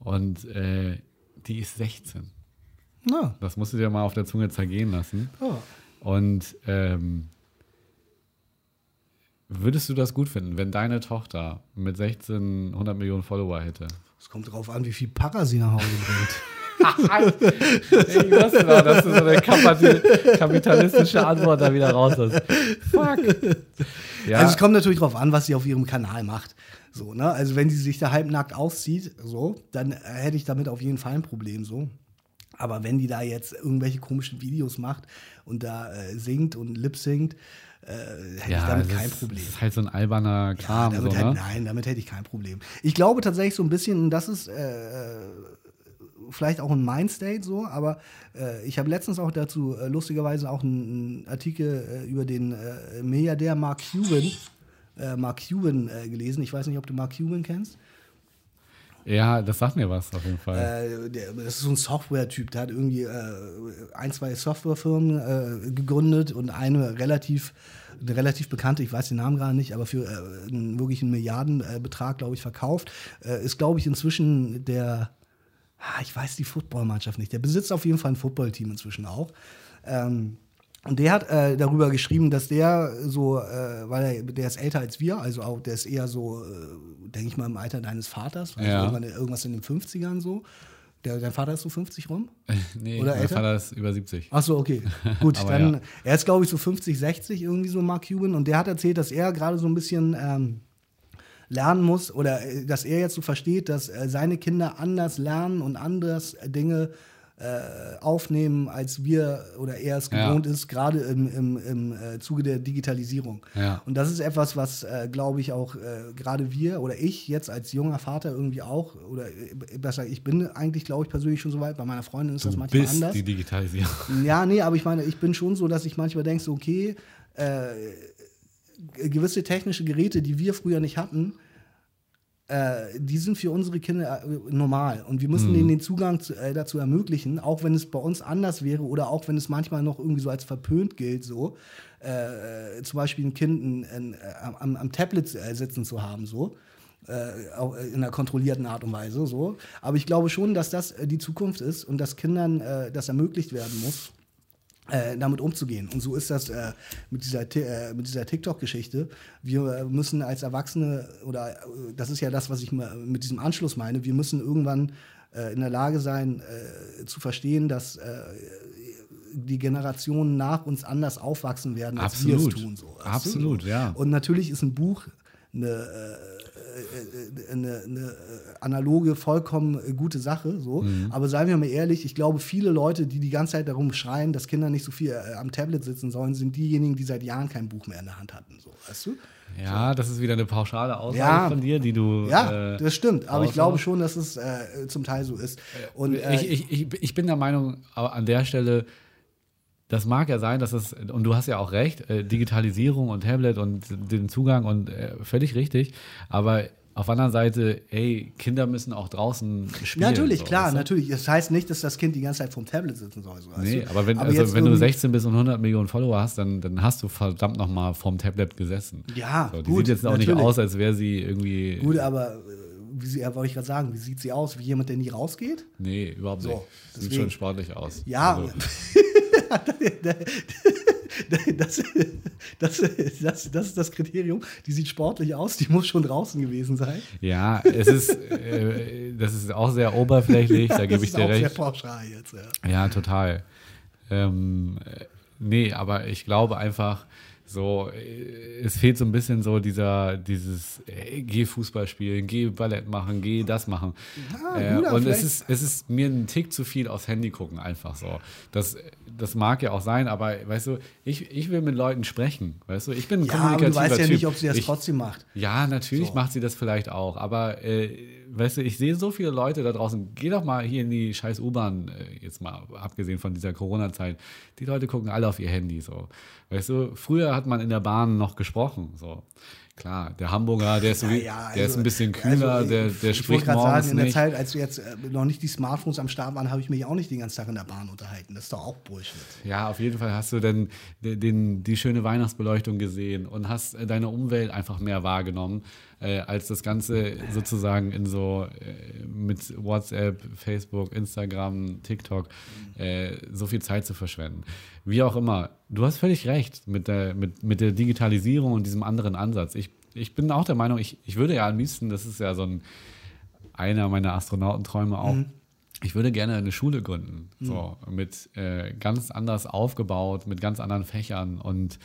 S3: so. Und äh, die ist 16.
S2: Na,
S3: Das musst du dir mal auf der Zunge zergehen lassen.
S2: oh.
S3: Und ähm, würdest du das gut finden, wenn deine Tochter mit 16 100 Millionen Follower hätte?
S2: Es kommt drauf an, wie viel Para sie nach Hause bringt.
S3: Ich wusste doch, dass du so eine kapitalistische Antwort da wieder raus hast. Fuck. Ja,
S2: Also es kommt natürlich drauf an, was sie auf ihrem Kanal macht. So, ne? Also wenn sie sich da halbnackt auszieht, so, dann hätte ich damit auf jeden Fall ein Problem so. Aber wenn die da jetzt irgendwelche komischen Videos macht und da äh, singt und lip singt, äh, hätte ich damit kein Problem.
S3: Das ist halt so ein alberner
S2: Ja,
S3: Kram.
S2: damit
S3: so, ne?
S2: Nein, damit hätte ich kein Problem. Ich glaube tatsächlich so ein bisschen, das ist äh, vielleicht auch ein Mindstate so, aber äh, ich habe letztens auch dazu äh, lustigerweise auch einen, Artikel äh, über den Milliardär Mark Cuban, Mark Cuban gelesen. Ich weiß nicht, ob du Mark Cuban kennst.
S3: Ja, das sagt mir was auf jeden Fall.
S2: Äh, der, das ist so ein Software-Typ, der hat irgendwie äh, ein, zwei Softwarefirmen äh, gegründet und eine relativ, eine relativ bekannte, ich weiß den Namen gerade nicht, aber für äh, einen wirklichen Milliardenbetrag, glaube ich, verkauft. Äh, ist, glaube ich, inzwischen der, ah, ich weiß die Footballmannschaft nicht, der besitzt auf jeden Fall ein Footballteam inzwischen auch. Ähm, und der hat äh, darüber geschrieben, dass der so, äh, weil er, der ist älter als wir, also auch, der ist eher so, äh, denke ich mal, im Alter deines Vaters, also
S3: Ja.
S2: irgendwas in den 50ern so. Der, dein Vater ist so 50 rum?
S3: nee,
S2: oder
S3: mein
S2: älter?
S3: Vater ist über 70.
S2: Ach so, okay. Gut, dann,
S3: ja.
S2: er ist, glaube ich, so 50, 60 irgendwie so, Mark Cuban. Und der hat erzählt, dass er gerade so ein bisschen ähm, lernen muss oder äh, dass er jetzt so versteht, dass äh, seine Kinder anders lernen und anders Dinge äh, aufnehmen, als wir oder er es
S3: Ja.
S2: gewohnt ist, gerade im, im, im äh, Zuge der Digitalisierung.
S3: Ja.
S2: Und das ist etwas, was, äh, glaube ich, auch äh, gerade wir oder ich jetzt als junger Vater irgendwie auch, oder äh, besser, ich bin eigentlich, glaube ich, persönlich schon so weit, bei meiner Freundin ist das
S3: Du
S2: manchmal
S3: bist
S2: anders.
S3: die Digitalisierung.
S2: Ja, nee, aber ich meine, ich bin schon so, dass ich manchmal denke, so, okay, äh, gewisse technische Geräte, die wir früher nicht hatten, äh, die sind für unsere Kinder äh, normal. Und wir müssen
S3: Mhm.
S2: denen den Zugang zu, äh, dazu ermöglichen, auch wenn es bei uns anders wäre oder auch wenn es manchmal noch irgendwie so als verpönt gilt, so. Äh, zum Beispiel ein Kind ein, ein, äh, am, am Tablet äh, sitzen zu haben, so. Äh, in einer kontrollierten Art und Weise, so. Aber ich glaube schon, dass das äh, die Zukunft ist und dass Kindern äh, das ermöglicht werden muss äh, damit umzugehen. Und so ist das äh, mit dieser, äh, mit dieser TikTok-Geschichte. Wir äh, müssen als Erwachsene, oder äh, das ist ja das, was ich mit diesem Anschluss meine, wir müssen irgendwann äh, in der Lage sein, äh, zu verstehen, dass äh, die Generationen nach uns anders aufwachsen werden, als wir
S3: Absolut.
S2: es tun. So?
S3: Absolut, ja.
S2: Und natürlich ist ein Buch eine, äh, eine, eine äh, analoge, vollkommen äh, gute Sache. So.
S3: Mhm.
S2: Aber seien wir mal ehrlich, ich glaube, viele Leute, die die ganze Zeit darum schreien, dass Kinder nicht so viel äh, am Tablet sitzen sollen, sind diejenigen, die seit Jahren kein Buch mehr in der Hand hatten. So, weißt du?
S3: Ja, das ist wieder eine pauschale Aussage
S2: Ja.
S3: von dir, die du.
S2: Ja,
S3: äh,
S2: das stimmt. Aber ich glaube schon, dass es äh, zum Teil so ist. Und äh,
S3: ich, ich, ich, ich bin der Meinung, aber an der Stelle, das mag ja sein, dass es, und du hast ja auch recht, äh, Digitalisierung und Tablet und den Zugang und äh, völlig richtig, aber auf der anderen Seite, ey, Kinder müssen auch draußen spielen.
S2: natürlich,
S3: so,
S2: klar,
S3: weißt du?
S2: natürlich. Das heißt nicht, dass das Kind die ganze Zeit vom Tablet sitzen soll. So,
S3: Nee,
S2: du?
S3: aber wenn,
S2: jetzt
S3: also, wenn du
S2: irgendwie-
S3: 16 bist und 100 Millionen Follower hast, dann, dann hast du verdammt nochmal vorm Tablet gesessen.
S2: Ja,
S3: so, Die
S2: gut,
S3: sieht jetzt auch nicht
S2: natürlich.
S3: aus, als wäre sie irgendwie.
S2: Gut, aber äh, wie sie, wollte ich gerade sagen, wie sieht sie aus? Wie jemand, der nie rausgeht?
S3: Nee, überhaupt
S2: So,
S3: nicht. Sieht
S2: deswegen-
S3: schon sportlich aus.
S2: Ja,
S3: Also,
S2: das, das, das, das ist das Kriterium. Die sieht sportlich aus, die muss schon draußen gewesen sein.
S3: ja es ist, äh, das ist auch sehr oberflächlich, da gebe
S2: das
S3: ich
S2: ist
S3: dir
S2: auch sehr
S3: recht.
S2: pauschal jetzt. Ja.
S3: Ja, total. Ähm, äh, nee, aber ich glaube einfach, so, äh, es fehlt so ein bisschen so dieser, dieses, ey, geh Fußball spielen, geh Ballett machen, geh das machen.
S2: Ja,
S3: äh, und es ist, es ist mir ein Tick zu viel aufs Handy gucken, einfach so. Das, das mag ja auch sein, aber weißt du, ich, ich will mit Leuten sprechen, weißt du, ich bin ein
S2: Ja, aber du
S3: kommunikativer
S2: weißt ja
S3: Typ.
S2: nicht, ob sie das
S3: ich,
S2: trotzdem macht.
S3: ja, natürlich
S2: So.
S3: macht sie das vielleicht auch, aber äh, weißt du, ich sehe so viele Leute da draußen. Geh doch mal hier in die scheiß U-Bahn, äh, jetzt mal abgesehen von dieser Corona-Zeit. Die Leute gucken alle auf ihr Handy so. Weißt du, früher hat man in der Bahn noch gesprochen, so. Klar, der Hamburger, der ist, so wie,
S2: Ja,
S3: der ist
S2: also-
S3: ein bisschen kühler,
S2: also,
S3: der, der
S2: ich
S3: spricht morgens
S2: sagen, in der
S3: nicht.
S2: Zeit, als du jetzt äh, noch nicht die Smartphones am Start waren, habe ich mich auch nicht den ganzen Tag in der Bahn unterhalten. Das ist doch auch Bullshit.
S3: Ja, auf jeden Fall hast du dann den, den, die schöne Weihnachtsbeleuchtung gesehen und hast äh, deine Umwelt einfach mehr wahrgenommen, äh, als das Ganze sozusagen in so äh, mit WhatsApp, Facebook, Instagram, TikTok äh, so viel Zeit zu verschwenden. Wie auch immer, du hast völlig recht mit der, mit, mit der Digitalisierung und diesem anderen Ansatz. Ich, ich bin auch der Meinung, ich, ich würde ja am liebsten, das ist ja so ein einer meiner Astronautenträume auch. Ich würde gerne eine Schule gründen, so mit äh, ganz anders aufgebaut, mit ganz anderen Fächern und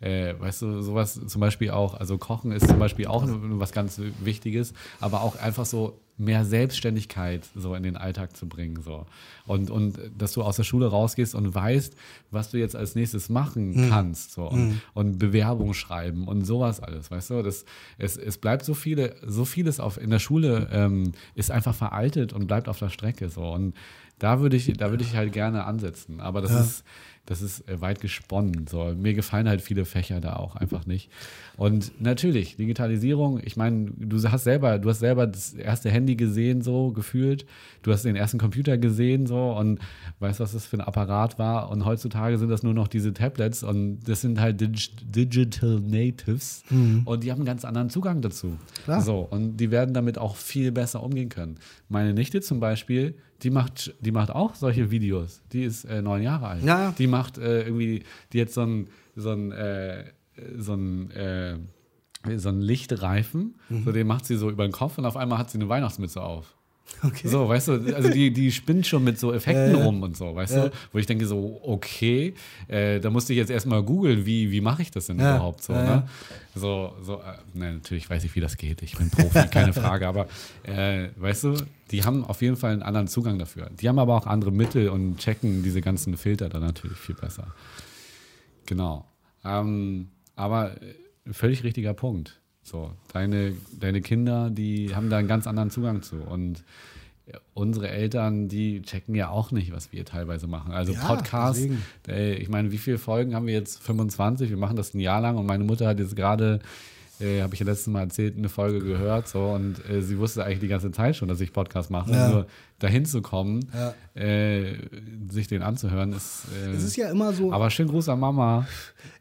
S3: äh, weißt du, sowas zum Beispiel auch, also Kochen ist zum Beispiel auch was ganz Wichtiges, aber auch einfach so mehr Selbstständigkeit so in den Alltag zu bringen. So. Und, und dass du aus der Schule rausgehst und weißt, was du jetzt als nächstes machen kannst. So. Und, und Bewerbung schreiben und sowas alles, weißt du? Das, es, es bleibt so viele, so vieles auf in der Schule ähm, ist einfach veraltet und bleibt auf der Strecke. So. Und da würde ich, da würde ich halt gerne ansetzen. Aber das ist, das ist äh, weit gesponnen. So. Mir gefallen halt viele Fächer da auch einfach nicht. Und natürlich, Digitalisierung, ich meine, du hast selber, du hast selber das erste Handy gesehen, so gefühlt. Du hast den ersten Computer gesehen, so und weißt, was das für ein Apparat war. Und heutzutage sind das nur noch diese Tablets und das sind halt Dig Digital Natives und die haben einen ganz anderen Zugang dazu.
S2: Klar.
S3: So, und die werden damit auch viel besser umgehen können. Meine Nichte zum Beispiel, die macht, die macht auch solche Videos. Die ist äh, neun Jahre alt.
S2: Ja.
S3: Die macht äh, irgendwie, die hat so ein, so ein, äh, so ein, äh, so ein Lichtreifen,
S2: Mhm.
S3: so den macht sie so über den Kopf und auf einmal hat sie eine Weihnachtsmütze auf.
S2: Okay.
S3: So, weißt du, also die, die spinnt schon mit so Effekten
S2: ja.
S3: rum und so, weißt
S2: Ja.
S3: du? Wo ich denke so, okay, äh, da musste ich jetzt erstmal googeln, wie, wie mache ich das denn überhaupt so, ne? So, so, äh, ne, natürlich weiß ich, wie das geht. Ich bin Profi, keine Frage, aber äh, weißt du, die haben auf jeden Fall einen anderen Zugang dafür. Die haben aber auch andere Mittel und checken diese ganzen Filter dann natürlich viel besser. Genau. Ähm, aber äh, völlig richtiger Punkt. So, deine, deine Kinder, die haben da einen ganz anderen Zugang zu. Und äh, unsere Eltern, die checken ja auch nicht, was wir teilweise machen. Also
S2: Ja,
S3: Podcast, äh, ich meine, wie viele Folgen haben wir jetzt? 25. Wir machen das ein Jahr lang und meine Mutter hat jetzt gerade, äh, habe ich ja letztes Mal erzählt, eine Folge gehört so und äh, sie wusste eigentlich die ganze Zeit schon, dass ich Podcast mache.
S2: Ja.
S3: Nur dahin zu kommen,
S2: Ja.
S3: äh, sich den anzuhören, ist. Äh,
S2: Es ist ja immer so,
S3: aber schönen Gruß an Mama.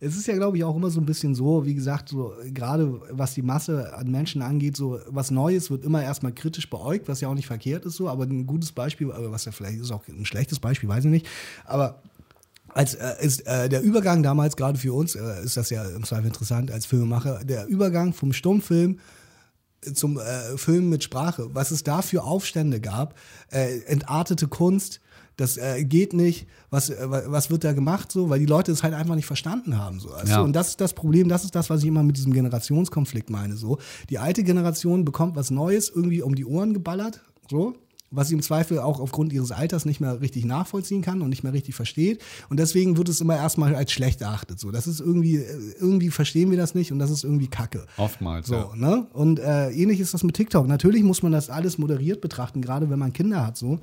S2: es ist ja, glaube ich, auch immer so ein bisschen so, wie gesagt, so gerade was die Masse an Menschen angeht, so was Neues wird immer erstmal kritisch beäugt, was ja auch nicht verkehrt ist so, aber ein gutes Beispiel, was ja vielleicht ist auch ein schlechtes Beispiel, weiß ich nicht, aber als äh, ist äh, der Übergang damals, gerade für uns, äh, ist das ja im Zweifel interessant als Filmemacher, der Übergang vom Stummfilm zum äh, Film mit Sprache, was es da für Aufstände gab, äh, entartete Kunst, das äh, geht nicht, was, äh, was wird da gemacht, so, weil die Leute es halt einfach nicht verstanden haben. So. Also,
S3: Ja.
S2: Und das ist das Problem, das ist das, was ich immer mit diesem Generationskonflikt meine. So. Die alte Generation bekommt was Neues irgendwie um die Ohren geballert, so, was sie im Zweifel auch aufgrund ihres Alters nicht mehr richtig nachvollziehen kann und nicht mehr richtig versteht. Und deswegen wird es immer erstmal als schlecht erachtet. So. Das ist irgendwie, irgendwie verstehen wir das nicht und das ist irgendwie Kacke.
S3: Oftmals.
S2: So,
S3: ja.
S2: ne? Und äh, ähnlich ist das mit TikTok. Natürlich muss man das alles moderiert betrachten, gerade wenn man Kinder hat, so.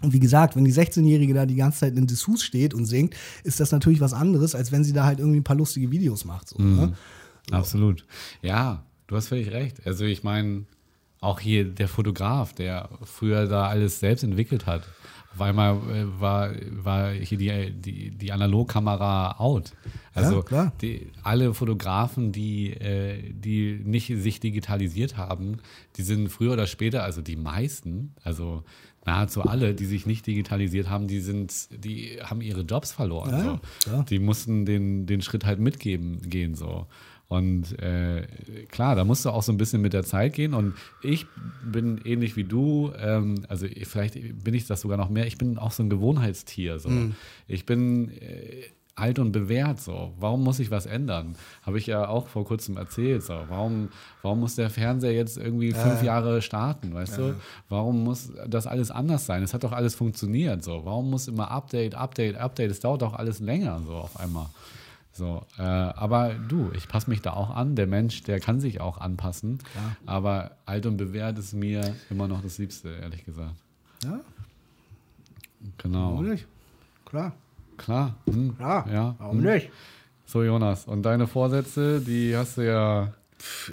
S2: Und wie gesagt, wenn die 16-Jährige da die ganze Zeit in Dessous steht und singt, ist das natürlich was anderes, als wenn sie da halt irgendwie ein paar lustige Videos macht. So, ne?
S3: Absolut. Ja, du hast völlig recht. Also ich meine, auch hier der Fotograf, der früher da alles selbst entwickelt hat. Auf einmal äh, war, war hier die, die, die Analogkamera out. Also
S2: Ja,
S3: die, alle Fotografen, die, äh, die nicht sich digitalisiert haben, die sind früher oder später, also die meisten, also nahezu alle, die sich nicht digitalisiert haben, die sind, die haben ihre Jobs verloren.
S2: Ja,
S3: so. Die mussten den, den Schritt halt mitgeben gehen so. Und äh, klar, da musst du auch so ein bisschen mit der Zeit gehen. Und ich bin ähnlich wie du, ähm, also vielleicht bin ich das sogar noch mehr, ich bin auch so ein Gewohnheitstier. So.
S2: Mhm.
S3: Ich bin äh, alt und bewährt so. Warum muss ich was ändern? Habe ich ja auch vor kurzem erzählt. So. Warum, warum muss der Fernseher jetzt irgendwie fünf Jahre starten, weißt du? Warum muss das alles anders sein? Es hat doch alles funktioniert. So. Warum muss immer Update, Update, Update? Es dauert doch alles länger so auf einmal. So, äh, aber du, ich passe mich da auch an. Der Mensch, der kann sich auch anpassen. Aber alt und bewährt ist mir immer noch das Liebste, ehrlich gesagt.
S2: Ja,
S3: Genau.
S2: warum nicht? Klar.
S3: Klar. Hm.
S2: Ja,
S3: Ja.
S2: warum
S3: Hm.
S2: nicht?
S3: So, Jonas, und deine Vorsätze, die hast du ja,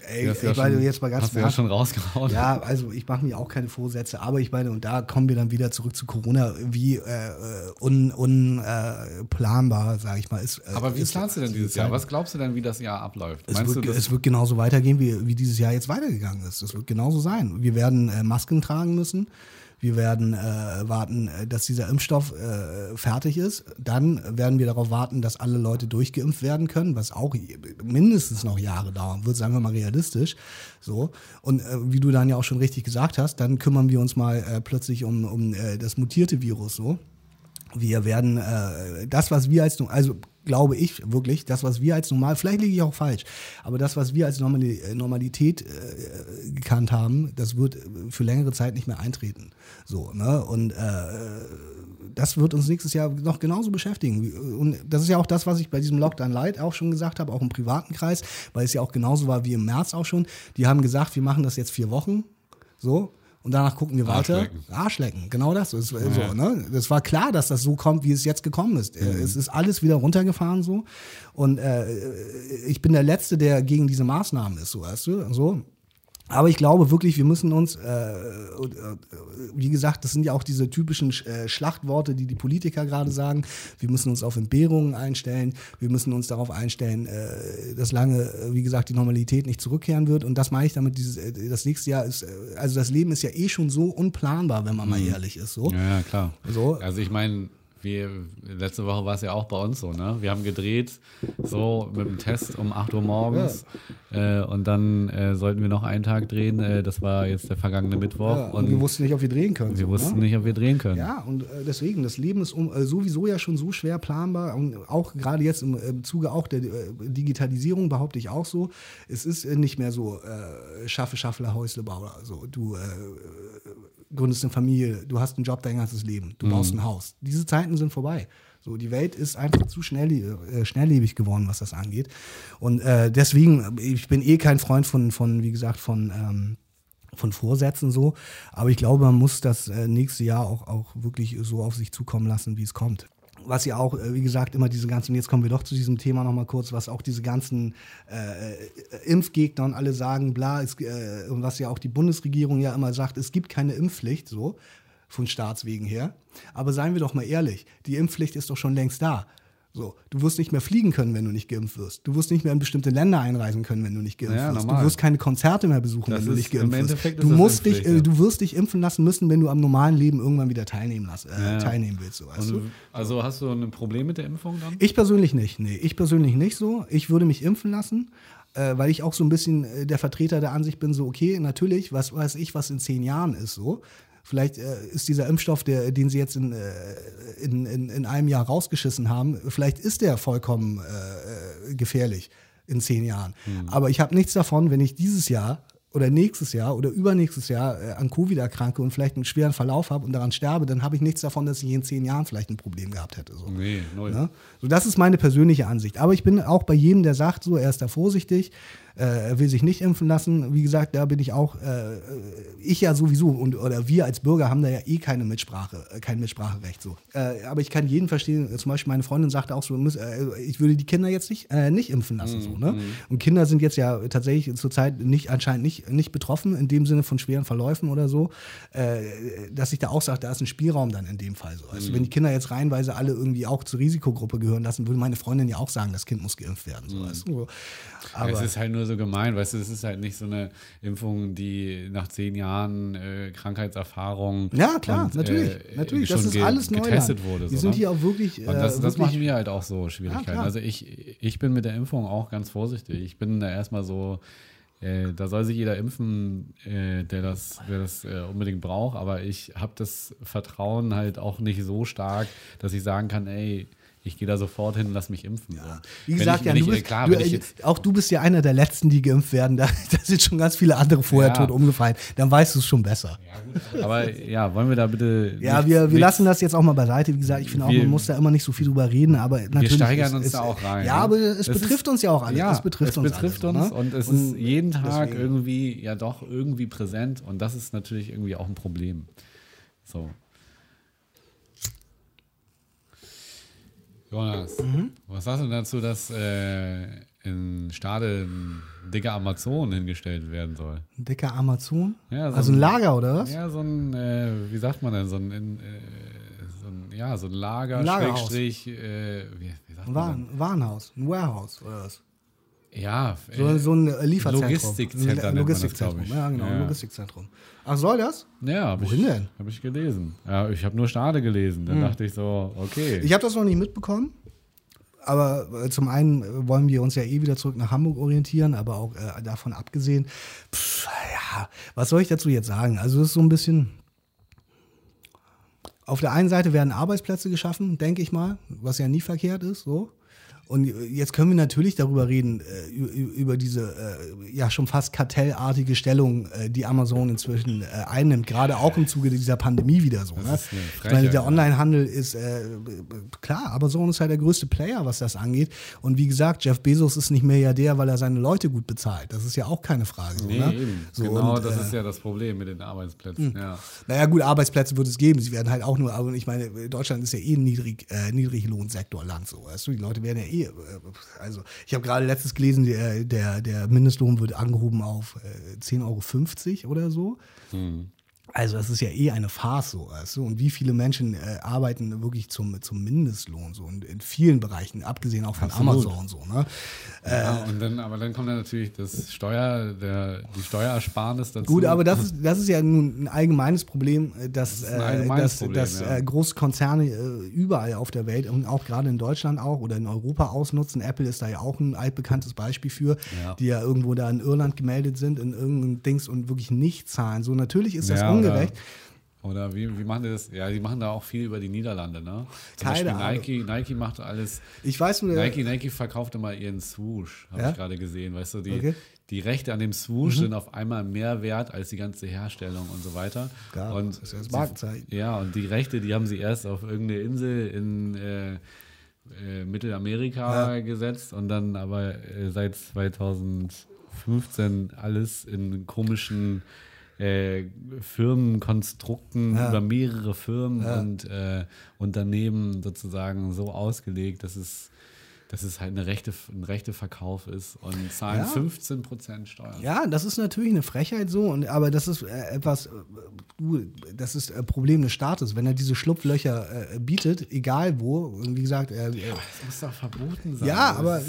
S2: Ey,
S3: du
S2: ich
S3: ja,
S2: meine
S3: schon,
S2: jetzt mal ganz
S3: hast du ja schon rausgehauen.
S2: Ja, also ich mache mir auch keine Vorsätze, aber ich meine, und da kommen wir dann wieder zurück zu Corona, wie äh, unplanbar, un, äh, planbar, sag ich mal. Ist, äh,
S3: Aber wie
S2: ist
S3: planst du denn
S2: die
S3: dieses
S2: Zeit.
S3: Jahr? Was glaubst du denn, wie das Jahr abläuft?
S2: Es
S3: Meinst
S2: wird,
S3: du,
S2: es wird genauso weitergehen, wie, wie dieses Jahr jetzt weitergegangen ist. Es wird genauso sein. Wir werden äh, Masken tragen müssen. Wir werden äh, warten, äh, dass dieser Impfstoff äh, fertig ist. Dann werden wir darauf warten, dass alle Leute durchgeimpft werden können, was auch mindestens noch Jahre dauern wird, sagen wir mal realistisch. So. Und äh, wie du dann ja auch schon richtig gesagt hast, dann kümmern wir uns mal äh, plötzlich um, um äh, das mutierte Virus so. Wir werden äh, das, was wir als, also glaube ich wirklich, das, was wir als normal, vielleicht liege ich auch falsch, aber das, was wir als äh, Normalität äh, gekannt haben, das wird äh, für längere Zeit nicht mehr eintreten. So, ne? Und äh, das wird uns nächstes Jahr noch genauso beschäftigen. Und das ist ja auch das, was ich bei diesem Lockdown Light auch schon gesagt habe, auch im privaten Kreis, weil es ja auch genauso war wie im März auch schon. Die haben gesagt, wir machen das jetzt vier Wochen. So, und danach gucken wir weiter.
S3: Arschlecken.
S2: Arschlecken, genau das. ist äh, so, ne? Das war klar, dass das so kommt, wie es jetzt gekommen ist.
S3: Mhm.
S2: Es ist alles wieder runtergefahren so. Und äh, ich bin der Letzte, der gegen diese Maßnahmen ist, so weißt du. So. Aber ich glaube wirklich, wir müssen uns, äh, äh, wie gesagt, das sind ja auch diese typischen äh, Schlachtworte, die die Politiker gerade sagen. Wir müssen uns auf Entbehrungen einstellen. Wir müssen uns darauf einstellen, äh, dass lange, äh, wie gesagt, die Normalität nicht zurückkehren wird. Und das meine ich damit, dieses, äh, das nächste Jahr ist, äh, also das Leben ist ja eh schon so unplanbar, wenn man mal ehrlich ist. So.
S3: ja, ja, klar.
S2: So.
S3: Also ich meine, wir, letzte Woche war es ja auch bei uns so, ne? Wir haben gedreht, so mit dem Test um 8 Uhr morgens. Äh, und dann äh, sollten wir noch einen Tag drehen. Äh, das war jetzt der vergangene Mittwoch.
S2: Ja, und, wir wussten nicht, ob wir drehen können.
S3: wir
S2: so,
S3: wussten
S2: ne?
S3: nicht, ob wir drehen können.
S2: Ja, und äh, deswegen, das Leben ist um, äh, sowieso ja schon so schwer planbar und auch gerade jetzt im, Zuge auch der äh, Digitalisierung behaupte ich auch so, es ist nicht mehr so äh, schaffe, schaffle, Häusle, Bauer. Also du gründest eine Familie, du hast einen Job dein ganzes Leben, du baust ein Haus. Diese Zeiten sind vorbei. So, die Welt ist einfach zu schnell, äh, schnelllebig geworden, was das angeht. Und äh, deswegen, ich bin eh kein Freund von, von wie gesagt, von ähm, von Vorsätzen so. Aber ich glaube, man muss das äh, nächste Jahr auch, auch wirklich so auf sich zukommen lassen, wie es kommt. Was ja auch, äh, wie gesagt, immer diese ganzen, jetzt kommen wir doch zu diesem Thema nochmal kurz, was auch diese ganzen äh, Impfgegner und alle sagen, bla, es, äh, und was ja auch die Bundesregierung ja immer sagt, es gibt keine Impfpflicht, so, von Staatswegen her. Aber seien wir doch mal ehrlich, die Impfpflicht ist doch schon längst da. So, du wirst nicht mehr fliegen können, wenn du nicht geimpft wirst. Du wirst nicht mehr in bestimmte Länder einreisen können, wenn du nicht geimpft
S3: Ja,
S2: wirst.
S3: normal.
S2: Du wirst keine Konzerte mehr besuchen,
S3: Das
S2: wenn du nicht
S3: im
S2: geimpft wirst. Du musst dich, äh,
S3: ja.
S2: du wirst dich impfen lassen müssen, wenn du am normalen Leben irgendwann wieder teilnehmen lassen, äh,
S3: Ja.
S2: teilnehmen willst. So, weißt du?
S3: Also hast du ein Problem mit der Impfung dann?
S2: Ich persönlich nicht, nee. Ich persönlich nicht so. Ich würde mich impfen lassen, äh, weil ich auch so ein bisschen äh, der Vertreter der Ansicht bin, so, okay, natürlich, was weiß ich, was in zehn Jahren ist, so. Vielleicht äh, ist dieser Impfstoff, der, den sie jetzt in, äh, in, in, in einem Jahr rausgeschissen haben, vielleicht ist der vollkommen äh, äh, gefährlich in zehn Jahren. Aber ich habe nichts davon, wenn ich dieses Jahr oder nächstes Jahr oder übernächstes Jahr äh, an Covid erkranke und vielleicht einen schweren Verlauf habe und daran sterbe, dann habe ich nichts davon, dass ich in zehn Jahren vielleicht ein Problem gehabt hätte. So.
S3: Nee, null.
S2: Ne? So, das ist meine persönliche Ansicht. Aber ich bin auch bei jedem, der sagt, so, er ist da vorsichtig, äh, er will sich nicht impfen lassen. Wie gesagt, da bin ich auch, äh, äh, ich ja sowieso und oder wir als Bürger haben da ja eh keine Mitsprache, äh, kein Mitspracherecht. So. Äh, aber ich kann jeden verstehen, zum Beispiel meine Freundin sagte auch so, äh, ich würde die Kinder jetzt nicht, äh, nicht impfen lassen. So, ne? Und Kinder sind jetzt ja tatsächlich zurzeit nicht, anscheinend nicht, nicht betroffen, in dem Sinne von schweren Verläufen oder so, äh, dass ich da auch sage, da ist ein Spielraum dann in dem Fall so. Also wenn die Kinder jetzt reihenweise alle irgendwie auch zur Risikogruppe gehören lassen, würde meine Freundin ja auch sagen, das Kind muss geimpft werden. So, weißt du?
S3: es ist halt nur so gemeint, weißt du, es ist halt nicht so eine Impfung, die nach zehn Jahren äh, Krankheitserfahrung.
S2: Ja, klar,
S3: und,
S2: natürlich.
S3: äh,
S2: natürlich.
S3: schon
S2: Das ist alles neu.
S3: getestet wurde.
S2: Die
S3: so,
S2: sind
S3: ne?
S2: hier auch wirklich.
S3: Und das,
S2: äh,
S3: das
S2: wirklich
S3: macht mir halt auch so Schwierigkeiten.
S2: klar.
S3: also ich, ich bin mit der Impfung auch ganz vorsichtig. Ich bin da erstmal so, äh, da soll sich jeder impfen, äh, der das, der das äh, unbedingt braucht, aber ich habe das Vertrauen halt auch nicht so stark, dass ich sagen kann, ey, ich gehe da sofort hin, lass mich impfen. so.
S2: Wie gesagt,
S3: ich,
S2: ja, du
S3: ich,
S2: bist,
S3: äh, klar,
S2: du, äh,
S3: jetzt,
S2: auch du bist ja einer der Letzten, die geimpft werden. Da, da sind schon ganz viele andere vorher
S3: Ja.
S2: tot umgefallen. Dann weißt du es schon besser.
S3: aber ja, wollen wir da bitte.
S2: Ja,
S3: nichts-
S2: wir, wir
S3: nichts-
S2: lassen das jetzt auch mal beiseite. Wie gesagt, ich finde auch,
S3: Wir-
S2: man muss da immer nicht so viel drüber reden, aber natürlich.
S3: steigern
S2: ist,
S3: uns
S2: ist,
S3: da auch rein,
S2: Ja,
S3: ne?
S2: aber es
S3: Das
S2: betrifft
S3: ist-
S2: uns ja auch alle.
S3: Ja,
S2: es betrifft uns.
S3: betrifft
S2: alle,
S3: uns
S2: ne?
S3: und es ist jeden Tag
S2: deswegen.
S3: irgendwie ja doch irgendwie präsent und das ist natürlich irgendwie auch ein Problem. So. Jonas,
S2: Mhm.
S3: was sagst du dazu, dass äh, in Stade ein dicker Amazon hingestellt werden soll?
S2: Ein dicker Amazon?
S3: Ja, so
S2: also ein
S3: ein-
S2: Lager oder was?
S3: Ja, so ein, äh, wie sagt man denn, so ein, in, äh, so ein ja, so ein Lager,
S2: Lagerhaus.
S3: Schrägstrich, äh, wie, wie sagt
S2: Ein
S3: man
S2: Waren, Warenhaus, ein Warehouse oder was?
S3: Ja,
S2: So,
S3: äh,
S2: so ein äh, Lieferzentrum.
S3: Das,
S2: Logistikzentrum,
S3: ich.
S2: ja genau,
S3: Ja.
S2: Logistikzentrum. Ach, soll das?
S3: Ja, habe ich,
S2: Wohin denn?
S3: hab ich gelesen. Ja, ich habe nur Stade gelesen. Dann dachte ich so, okay.
S2: Ich habe das noch nicht mitbekommen. Aber äh, zum einen wollen wir uns ja eh wieder zurück nach Hamburg orientieren, aber auch äh, davon abgesehen, pff, ja, was soll ich dazu jetzt sagen? Also es ist so ein bisschen. Auf der einen Seite werden Arbeitsplätze geschaffen, denke ich mal, was ja nie verkehrt ist, so. Und jetzt können wir natürlich darüber reden, äh, über diese äh, ja schon fast kartellartige Stellung, äh, die Amazon inzwischen äh, einnimmt, gerade auch im Zuge dieser Pandemie wieder so. Ne? Ich meine, der
S3: ja.
S2: Onlinehandel ist äh, klar, Amazon ist halt der größte Player, was das angeht. Und wie gesagt, Jeff Bezos ist nicht Milliardär, weil er seine Leute gut bezahlt. Das ist ja auch keine Frage. So,
S3: nee,
S2: ne?
S3: eben.
S2: So,
S3: genau,
S2: und,
S3: das
S2: äh,
S3: ist ja das Problem mit den Arbeitsplätzen. Ja.
S2: naja, gut, Arbeitsplätze wird es geben. Sie werden halt auch nur, aber ich meine, Deutschland ist ja eh ein Niedrig, äh, Niedriglohnsektorland, so. Weißt du, die Leute werden ja eh, äh, also ich habe gerade letztens gelesen, der, der, der Mindestlohn wird angehoben auf äh, 10,50 Euro oder so. Also das ist ja eh eine Farce so, weißt du? Und wie viele Menschen äh, arbeiten wirklich zum, zum Mindestlohn so und in vielen Bereichen, abgesehen auch von
S3: Absolut.
S2: Amazon so, ne?
S3: ja, und dann, aber dann kommt dann natürlich das Steuer, der, die Steuersparnis dazu.
S2: Gut, aber das ist, das ist ja nun ein allgemeines Problem, äh, dass,
S3: ein
S2: äh,
S3: allgemeines
S2: dass,
S3: Problem,
S2: dass
S3: ja.
S2: äh, große Konzerne äh, überall auf der Welt und auch gerade in Deutschland auch oder in Europa ausnutzen. Apple ist da ja auch ein altbekanntes Beispiel für,
S3: Ja.
S2: die ja irgendwo da in Irland gemeldet sind, in irgendeinem Dings und wirklich nicht zahlen. So, natürlich ist das
S3: Ja,
S2: ungerecht.
S3: Oder wie, wie machen die das? Ja, die machen da auch viel über die Niederlande, ne? Zum
S2: Keine
S3: Beispiel Nike, Nike macht alles.
S2: Ich weiß nur,
S3: Nike, Nike verkauft immer ihren Swoosh, habe
S2: Ja?
S3: ich gerade gesehen. Weißt du, die,
S2: Okay. Mhm.
S3: die Rechte an dem Swoosh sind auf einmal mehr wert als die ganze Herstellung und so weiter.
S2: Klar,
S3: und
S2: das ist ja Markenzeichen.
S3: Ja, und die Rechte, die haben sie erst auf irgendeine Insel in äh, äh, Mittelamerika gesetzt und dann aber äh, seit 2015 alles in komischen äh, Firmenkonstrukten
S2: Ja.
S3: über mehrere Firmen und äh, Unternehmen sozusagen so ausgelegt, dass es, dass es halt eine rechte, ein rechte Verkauf ist und zahlen
S2: Ja.
S3: 15% Steuern.
S2: Ja, das ist natürlich eine Frechheit so, und, aber das ist äh, etwas, äh, du, das ist ein Problem des Staates. Wenn er diese Schlupflöcher äh, bietet, egal wo, und wie gesagt, er, er,
S3: Das muss doch verboten sein.
S2: ja, aber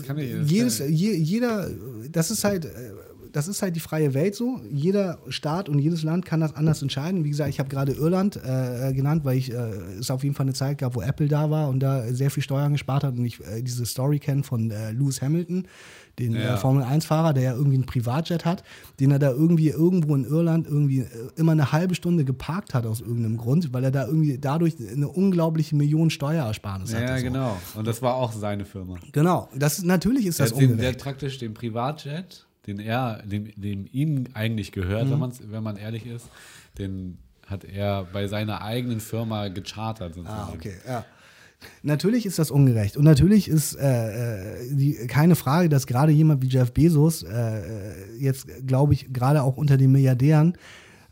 S2: jedes, je, jeder, das ist halt, äh, das ist halt die freie Welt so. Jeder Staat und jedes Land kann das anders entscheiden. Wie gesagt, ich habe gerade Irland äh, genannt, weil ich äh, es auf jeden Fall eine Zeit gab, wo Apple da war und da sehr viel Steuern gespart hat und ich äh, diese Story kenne von äh, Lewis Hamilton, den
S3: Ja.
S2: äh, Formel 1-Fahrer, der ja irgendwie einen Privatjet hat, den er da irgendwie irgendwo in Irland irgendwie äh, immer eine halbe Stunde geparkt hat aus irgendeinem Grund, weil er da irgendwie dadurch eine unglaubliche Million Steuerersparnis hatte.
S3: Ja,
S2: so.
S3: genau. Und das war auch seine Firma.
S2: Genau, das natürlich ist
S3: Der,
S2: das
S3: hat den, der hat praktisch den Privatjet, den er, dem, dem ihm eigentlich gehört,
S2: Mhm.
S3: wenn, man's, wenn man ehrlich ist, den hat er bei seiner eigenen Firma gechartert. Sozusagen.
S2: Ah, okay, ja. Natürlich ist das ungerecht. Und natürlich ist äh, äh, die, keine Frage, dass gerade jemand wie Jeff Bezos äh, äh, jetzt, glaube ich, gerade auch unter den Milliardären,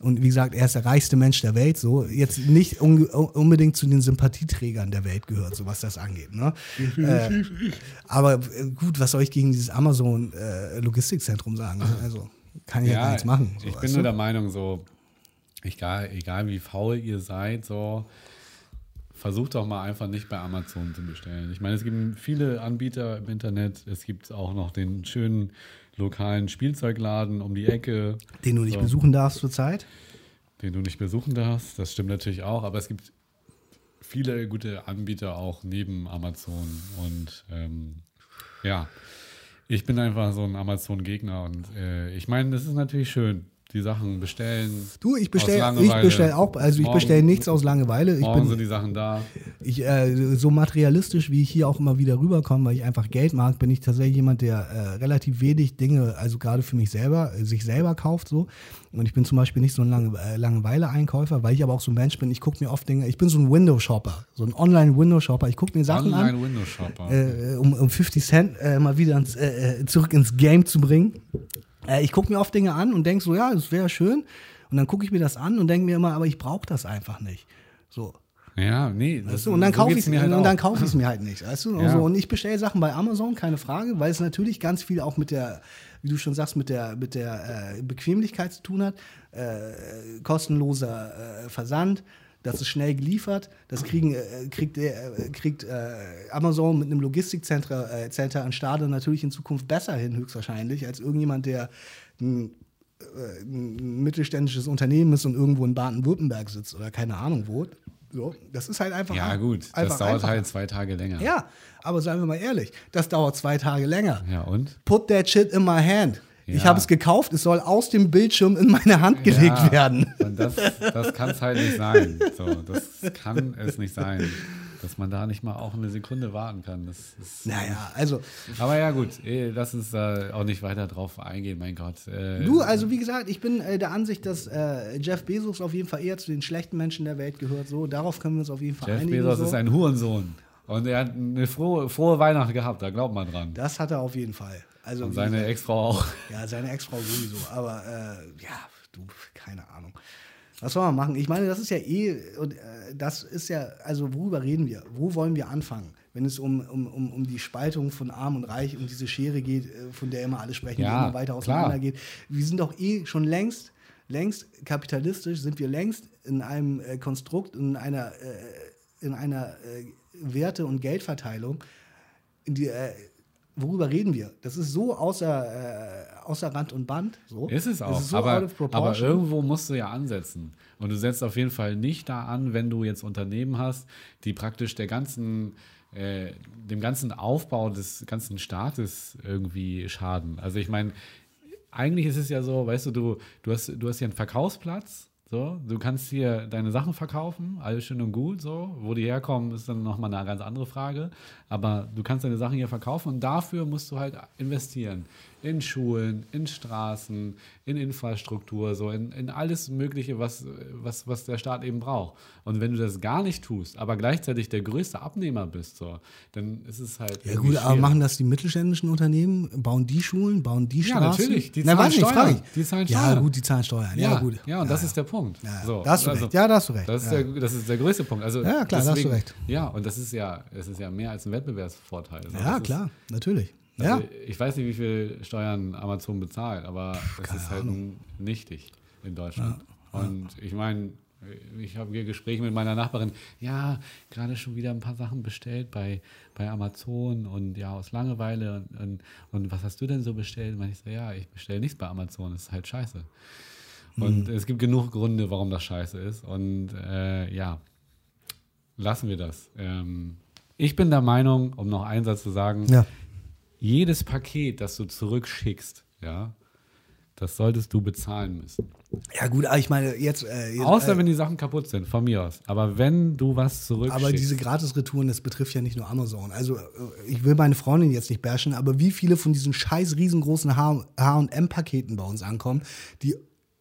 S2: und wie gesagt, er ist der reichste Mensch der Welt, so, jetzt nicht un unbedingt zu den Sympathieträgern der Welt gehört, so was das angeht. Ne? äh, aber äh, gut, was soll ich gegen dieses Amazon-Logistikzentrum sagen? Ne? Also, kann ich ja, gar nichts machen. So,
S3: ich bin nur der Meinung, so, egal, egal wie faul ihr seid, so, versucht doch mal einfach nicht bei Amazon zu bestellen. Ich meine, es gibt viele Anbieter im Internet. Es gibt auch noch den schönen lokalen Spielzeugladen um die Ecke,
S2: Den du nicht
S3: So.
S2: besuchen darfst zurzeit.
S3: den du nicht besuchen darfst. Das stimmt natürlich auch, aber es gibt viele gute Anbieter auch neben Amazon. Und ähm, ja, ich bin einfach so ein Amazon-Gegner und äh, ich meine, das ist natürlich schön. Die Sachen bestellen.
S2: Du, ich bestelle ich bestell auch, also ich bestelle nichts aus Langeweile. Ich
S3: Morgen
S2: bin
S3: sind die Sachen da.
S2: ich, äh, so materialistisch, wie ich hier auch immer wieder rüberkomme, weil ich einfach Geld mag, bin ich tatsächlich jemand, der äh, relativ wenig Dinge, also gerade für mich selber, äh, sich selber kauft so. Und ich bin zum Beispiel nicht so ein Lange, äh, Langeweile-Einkäufer, weil ich aber auch so ein Mensch bin, ich gucke mir oft Dinge, ich bin so ein Window-Shopper, so ein Online-Window-Shopper. Ich gucke mir Sachen an.
S3: Online-Window-Shopper.
S2: äh, um, um 50 Cent äh, mal wieder äh, äh, zurück ins Game zu bringen. Äh, ich gucke mir oft Dinge an und denke so, ja, das wäre schön. Und dann gucke ich mir das an und denke mir immer, aber ich brauche das einfach nicht. So.
S3: ja, nee. Das,
S2: Weißt du? Und dann
S3: so
S2: kaufe ich es
S3: mir halt
S2: und dann
S3: auch.
S2: kaufe ich es mir halt nicht. Weißt du? Und,
S3: Ja.
S2: so. und ich bestelle Sachen bei Amazon, keine Frage, weil es natürlich ganz viel auch mit der, wie du schon sagst, mit der, mit der äh, Bequemlichkeit zu tun hat. Äh, kostenloser äh, Versand. Das ist schnell geliefert. Das kriegen, äh, kriegt, äh, kriegt äh, Amazon mit einem Logistikcenter äh, Center an Stade natürlich in Zukunft besser hin, höchstwahrscheinlich, als irgendjemand, der ein, äh, ein mittelständisches Unternehmen ist und irgendwo in Baden-Württemberg sitzt oder keine Ahnung wo. So, das ist halt einfach.
S3: Ja, gut. Das
S2: einfach
S3: dauert
S2: einfacher.
S3: halt zwei Tage länger.
S2: Ja, aber seien wir mal ehrlich, das dauert zwei Tage länger.
S3: Ja, und?
S2: Put that shit in my hand. Ich
S3: Ja.
S2: habe es gekauft, es soll aus dem Bildschirm in meine Hand gelegt
S3: ja,
S2: werden.
S3: Und das, das kann es halt nicht sein. So, das kann es nicht sein. Dass man da nicht mal auch eine Sekunde warten kann. Das ist,
S2: Naja, also
S3: Aber ja, gut, eh, lass uns da auch nicht weiter drauf eingehen, mein Gott. Äh,
S2: du, also wie gesagt, ich bin äh, der Ansicht, dass äh, Jeff Bezos auf jeden Fall eher zu den schlechten Menschen der Welt gehört. So, darauf können wir uns auf jeden Fall
S3: Jeff
S2: einigen.
S3: Bezos
S2: so.
S3: ist ein Hurensohn. Und er hat eine frohe, frohe Weihnacht gehabt, da glaubt man dran.
S2: das hat er auf jeden Fall. Also
S3: Und seine Ex-Frau auch.
S2: Ja, seine Ex-Frau sowieso. Aber äh, ja, du, keine Ahnung. Was soll man machen? Ich meine, das ist ja eh, und, äh, das ist ja, also worüber reden wir? Wo wollen wir anfangen? Wenn es um, um, um, um die Spaltung von Arm und Reich und diese Schere geht, äh, von der immer alle sprechen,
S3: Ja,
S2: die immer weiter auseinander geht. Wir sind doch eh schon längst, längst kapitalistisch, sind wir längst in einem äh, Konstrukt, in einer, in einer Werte- und Geldverteilung, in die, äh, worüber reden wir? Das ist so außer, äh, außer Rand und Band. So.
S3: Ist es auch.
S2: so
S3: aber, aber irgendwo musst du ja ansetzen. Und du setzt auf jeden Fall nicht da an, wenn du jetzt Unternehmen hast, die praktisch der ganzen, äh, dem ganzen Aufbau des ganzen Staates irgendwie schaden. Also ich meine, eigentlich ist es ja so, weißt du, du, du hast, du hast hier einen Verkaufsplatz. So, du kannst hier deine Sachen verkaufen, alles schön und gut, so. Wo die herkommen, ist dann nochmal eine ganz andere Frage. Aber du kannst deine Sachen hier verkaufen und dafür musst du halt investieren. In Schulen, in Straßen, in Infrastruktur, so in, in alles Mögliche, was, was, was der Staat eben braucht. Und wenn du das gar nicht tust, aber gleichzeitig der größte Abnehmer bist, so, dann ist es halt.
S2: Ja gut, aber
S3: schwierig.
S2: machen das die mittelständischen Unternehmen? Bauen die Schulen? Bauen die
S3: Ja,
S2: Straßen?
S3: natürlich. Die
S2: Na,
S3: zahlen
S2: nicht, frag
S3: Steuern.
S2: ich.
S3: Die zahlen
S2: Ja
S3: Steuern.
S2: gut, die zahlen Steuern. Ja,
S3: Ja,
S2: gut.
S3: ja, und das
S2: ja.
S3: ist der Punkt.
S2: Ja,
S3: So,
S2: da hast du
S3: also,
S2: recht. Ja, da hast du recht.
S3: Das ist,
S2: ja.
S3: der, das ist der größte Punkt. Also
S2: Ja, klar, da hast du recht.
S3: Ja, und das ist ja, es ist ja mehr als ein Wettbewerbsvorteil. Also
S2: ja klar, natürlich.
S3: Also
S2: ja.
S3: Ich weiß nicht, wie viel Steuern Amazon bezahlt, aber es ist halt nichtig in Deutschland. Und ich meine, ich habe hier Gespräche mit meiner Nachbarin, ja, gerade schon wieder ein paar Sachen bestellt bei, bei Amazon und ja, aus Langeweile und, und, und was hast du denn so bestellt? Und ich so, ja, ich bestelle nichts bei Amazon, das ist halt scheiße. Und es gibt genug Gründe, warum das scheiße ist. Und äh, ja, lassen wir das. Ähm, ich bin der Meinung, um noch einen Satz zu sagen,
S2: ja.
S3: Jedes Paket, das du zurückschickst, ja, das solltest du bezahlen müssen.
S2: Ja gut, aber ich meine, jetzt... Äh, jetzt
S3: Außer
S2: äh,
S3: wenn die Sachen kaputt sind, von mir aus. Aber wenn du was zurückschickst.
S2: Aber diese Gratis-Retouren, das betrifft ja nicht nur Amazon. Also äh, ich will meine Freundin jetzt nicht bashen, aber wie viele von diesen scheiß riesengroßen H&M-Paketen bei uns ankommen, die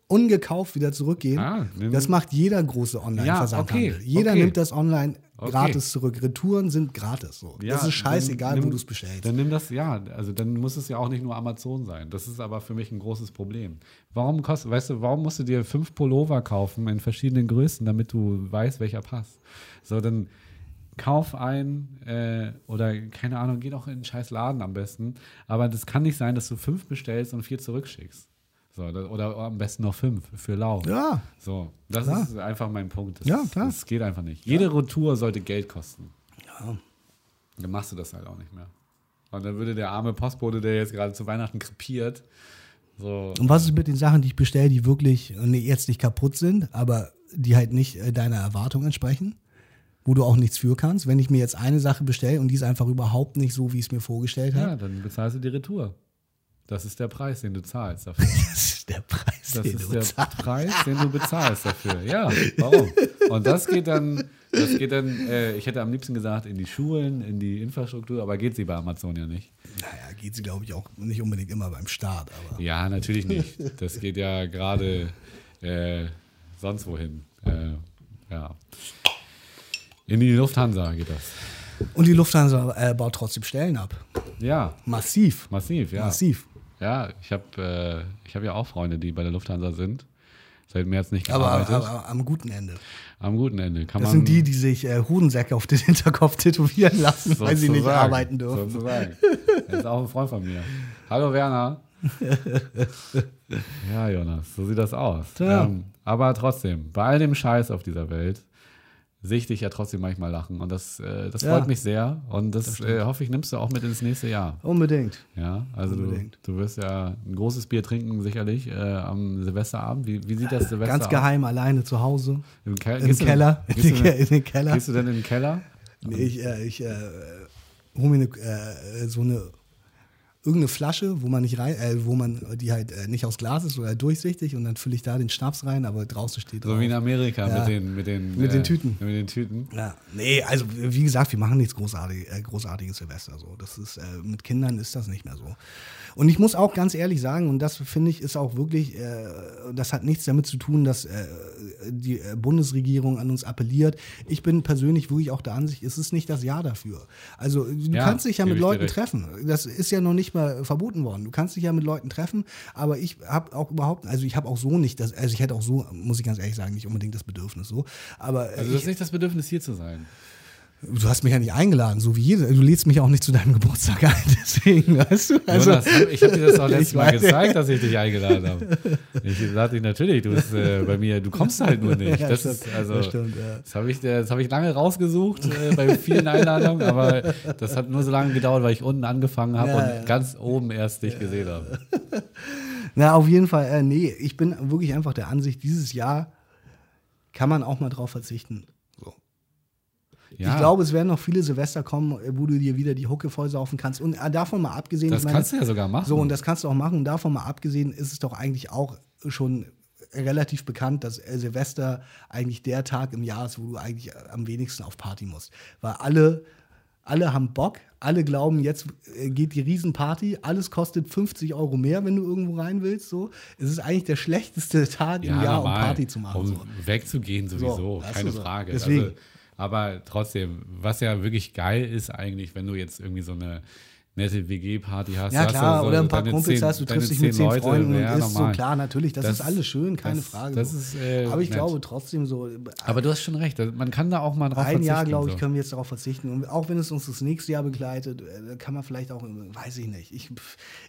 S2: ungekauft wieder zurückgehen,
S3: Ah,
S2: das macht jeder große Online-Versandhandel.
S3: Ja, okay,
S2: Jeder
S3: okay.
S2: nimmt das online
S3: Okay.
S2: gratis zurück. Retouren sind gratis. So.
S3: Ja,
S2: das ist scheißegal,
S3: dann
S2: wo
S3: nimm-
S2: du es bestellst.
S3: Dann nimm das, ja, also dann muss es ja auch nicht nur Amazon sein. Das ist aber für mich ein großes Problem. Warum kostet, weißt du, warum musst du dir fünf Pullover kaufen in verschiedenen Größen, damit du weißt, welcher passt? So, dann kauf ein äh, oder keine Ahnung, geh doch in einen scheiß Laden am besten. Aber das kann nicht sein, dass du fünf bestellst und vier zurückschickst. So, oder am besten noch fünf für lau.
S2: Ja,
S3: So, das
S2: Klar.
S3: ist einfach mein Punkt. Das,
S2: Ja, klar.
S3: Das geht einfach nicht. Jede Retour sollte Geld kosten.
S2: Ja.
S3: Dann machst du das halt auch nicht mehr. Und dann würde der arme Postbote, der jetzt gerade zu Weihnachten krepiert, so.
S2: Und was ist mit den Sachen, die ich bestelle, die wirklich äh, nee, jetzt nicht kaputt sind, aber die halt nicht äh, deiner Erwartung entsprechen? Wo du auch nichts für kannst. Wenn ich mir jetzt eine Sache bestelle und die ist einfach überhaupt nicht so, wie ich es mir vorgestellt habe,
S3: Ja, dann bezahlst du die Retour. Das ist der Preis, den du zahlst dafür.
S2: das ist der Preis,
S3: Das
S2: den
S3: ist
S2: du
S3: der
S2: zahlst.
S3: Preis, den du bezahlst dafür. Ja, warum? Und das geht dann, das geht dann, äh, ich hätte am liebsten gesagt, in die Schulen, in die Infrastruktur, aber geht sie bei Amazon ja nicht.
S2: Naja, geht sie, glaube ich, auch nicht unbedingt immer beim Start, aber.
S3: Ja, natürlich nicht. Das geht ja gerade äh, sonst wohin. Äh, ja. In die Lufthansa geht das.
S2: Und die Lufthansa äh, baut trotzdem Stellen ab.
S3: Ja,
S2: Massiv.
S3: massiv, ja.
S2: Massiv.
S3: Ja, ich habe äh, ich hab ja auch Freunde, die bei der Lufthansa sind. Seit März nicht
S2: Aber,
S3: gearbeitet.
S2: aber am guten Ende.
S3: Am guten Ende kann
S2: Das
S3: man.
S2: sind die, die sich äh, Hudensäcke auf den Hinterkopf tätowieren lassen, weil sie nicht
S3: sozusagen,
S2: arbeiten dürfen.
S3: Sozusagen. Er ist auch ein Freund von mir. Hallo Werner. ja, Jonas, so sieht das aus.
S2: Tja.
S3: Ähm, aber trotzdem, bei all dem Scheiß auf dieser Welt sehe ich dich ja trotzdem manchmal lachen. Und das, äh, das
S2: Ja.
S3: freut mich sehr. Und das, äh, hoffe ich, nimmst du auch mit ins nächste Jahr.
S2: Unbedingt.
S3: Ja, also du,
S2: Unbedingt.
S3: du wirst ja ein großes Bier trinken, sicherlich, äh, am Silvesterabend. Wie, wie sieht das Silvester
S2: Ganz geheim, alleine zu Hause.
S3: Im, Ke
S2: Im
S3: gehst du
S2: Keller. In den,
S3: du,
S2: in den Keller.
S3: gehst du denn in den Keller?
S2: Nee, ich äh, ich äh, hole mir eine, äh, so eine irgendeine Flasche, wo man nicht rein, äh, wo man die halt äh, nicht aus Glas ist oder durchsichtig und dann fülle ich da den Schnaps rein, aber draußen steht
S3: So
S2: drauf.
S3: wie in Amerika
S2: Ja.
S3: mit den, mit den,
S2: Mit den
S3: äh,
S2: Tüten.
S3: Mit den Tüten.
S2: Ja, nee, also wie gesagt, wir machen nichts großartig, äh, großartiges Silvester. So. Das ist, äh, mit Kindern ist das nicht mehr so. Und ich muss auch ganz ehrlich sagen, und das finde ich ist auch wirklich, äh, das hat nichts damit zu tun, dass äh, die äh, Bundesregierung an uns appelliert. Ich bin persönlich wirklich auch der Ansicht, es ist nicht das Jahr dafür. Also du
S3: Ja,
S2: kannst dich ja mit Leuten
S3: recht.
S2: treffen. Das ist ja noch nicht mal verboten worden. Du kannst dich ja mit Leuten treffen, aber ich habe auch überhaupt, also ich habe auch so nicht, das, also ich hätte auch so, muss ich ganz ehrlich sagen, nicht unbedingt das Bedürfnis so. Aber äh,
S3: Also
S2: ich,
S3: das ist nicht das Bedürfnis, hier zu sein.
S2: Du hast mich ja nicht eingeladen, so wie jeder. Du lädst mich auch nicht zu deinem Geburtstag ein, deswegen, weißt du? Also,
S3: Jonas, ich habe dir das auch letztes Mal gezeigt, dass ich dich eingeladen habe. Ich sagte natürlich, du bist äh, bei mir, du kommst halt nur nicht.
S2: Ja,
S3: das
S2: stimmt,
S3: ist also
S2: das stimmt, ja.
S3: das habe ich, das hab ich lange rausgesucht äh, bei vielen Einladungen, aber das hat nur so lange gedauert, weil ich unten angefangen habe
S2: Ja,
S3: und
S2: ja.
S3: ganz oben erst dich gesehen habe.
S2: na, auf jeden Fall, äh, nee, ich bin wirklich einfach der Ansicht, dieses Jahr kann man auch mal drauf verzichten.
S3: Ja,
S2: Ich glaube, es werden noch viele Silvester kommen, äh, wo du dir wieder die Hucke voll saufen kannst. Und äh, davon mal abgesehen,
S3: das
S2: meine,
S3: kannst du ja sogar machen.
S2: So, und das kannst du auch machen. Und davon mal abgesehen ist es doch eigentlich auch schon relativ bekannt, dass äh, Silvester eigentlich der Tag im Jahr ist, wo du eigentlich am wenigsten auf Party musst. Weil alle, alle haben Bock, alle glauben, jetzt geht die Riesenparty, alles kostet 50 Euro mehr, wenn du irgendwo rein willst. So. Es ist eigentlich der schlechteste Tag im Jahr, um Party zu machen.
S3: Um
S2: So.
S3: wegzugehen sowieso,
S2: So,
S3: keine
S2: so.
S3: Frage.
S2: Deswegen.
S3: Also, aber trotzdem, was ja wirklich geil ist eigentlich, wenn du jetzt irgendwie so eine nette WG-Party hast.
S2: Ja, klar,
S3: so
S2: oder ein paar Kumpels hast, du triffst dich mit zehn
S3: Leute,
S2: Freunden und
S3: ja,
S2: isst so,
S3: normal.
S2: klar, natürlich, das,
S3: Das-
S2: ist alles schön, keine
S3: das-
S2: Frage.
S3: das ist, äh,
S2: Aber ich
S3: nett.
S2: glaube trotzdem so,
S3: Aber du hast schon recht, man kann da auch mal drauf
S2: ein
S3: verzichten.
S2: Jahr, glaube ich,
S3: so.
S2: können wir jetzt darauf verzichten. Und auch wenn es uns das nächste Jahr begleitet, äh, kann man vielleicht auch, weiß ich nicht. Ich,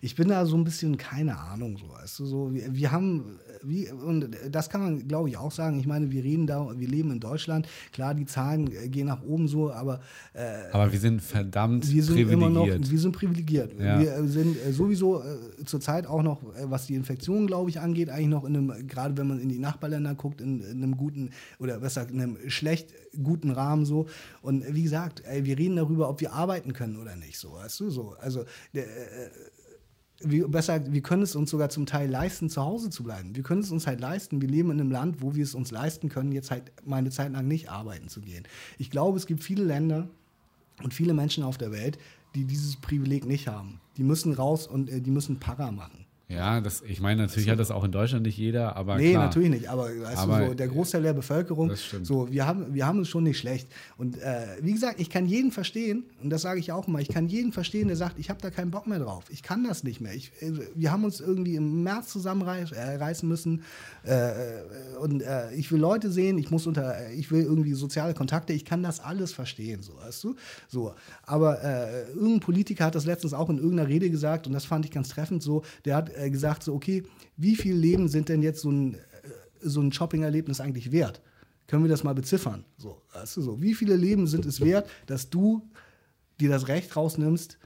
S2: ich bin da so ein bisschen, keine Ahnung, so. Weißt du, so wir, wir haben, wie, und das kann man, glaube ich, auch sagen. Ich meine, wir reden da, wir leben in Deutschland. Klar, die Zahlen äh, gehen nach oben so, aber äh,
S3: Aber wir sind verdammt
S2: wir sind immer noch,
S3: privilegiert.
S2: wir sind privilegiert.
S3: Ja.
S2: Wir äh, sind äh, sowieso äh, zurzeit auch noch, äh, was die Infektion, glaube ich, angeht, eigentlich noch in einem, gerade wenn man in die Nachbarländer guckt, in, in einem guten oder besser in einem schlecht guten Rahmen so. Und wie gesagt, ey, wir reden darüber, ob wir arbeiten können oder nicht, so, weißt du, so. Also der, äh, wir, besser, wir können es uns sogar zum Teil leisten, zu Hause zu bleiben. Wir können es uns halt leisten. Wir leben in einem Land, wo wir es uns leisten können, jetzt halt mal eine Zeit lang nicht arbeiten zu gehen. Ich glaube, es gibt viele Länder und viele Menschen auf der Welt, die dieses Privileg nicht haben. Die müssen raus und äh, die müssen Para machen.
S3: Ja, das, ich meine, natürlich hat das auch in Deutschland nicht jeder, aber
S2: Nee,
S3: klar.
S2: natürlich nicht, aber, weißt
S3: Aber,
S2: du, so, der Großteil der Bevölkerung, so, wir haben, wir haben es schon nicht schlecht. Und äh, wie gesagt, ich kann jeden verstehen, und das sage ich auch immer, ich kann jeden verstehen, der sagt, ich habe da keinen Bock mehr drauf. Ich kann das nicht mehr. Ich, äh, wir haben uns irgendwie im März zusammenreißen äh, müssen. Äh, und äh, ich will Leute sehen, ich muss unter, äh, ich will irgendwie soziale Kontakte, ich kann das alles verstehen, so, weißt du? So. Aber äh, irgendein Politiker hat das letztens auch in irgendeiner Rede gesagt, und das fand ich ganz treffend so, der hat äh, gesagt, so, okay, wie viel Leben sind denn jetzt so ein, äh, so ein Shopping-Erlebnis eigentlich wert? Können wir das mal beziffern? So, weißt du so, wie viele Leben sind es wert, dass du dir das Recht rausnimmst,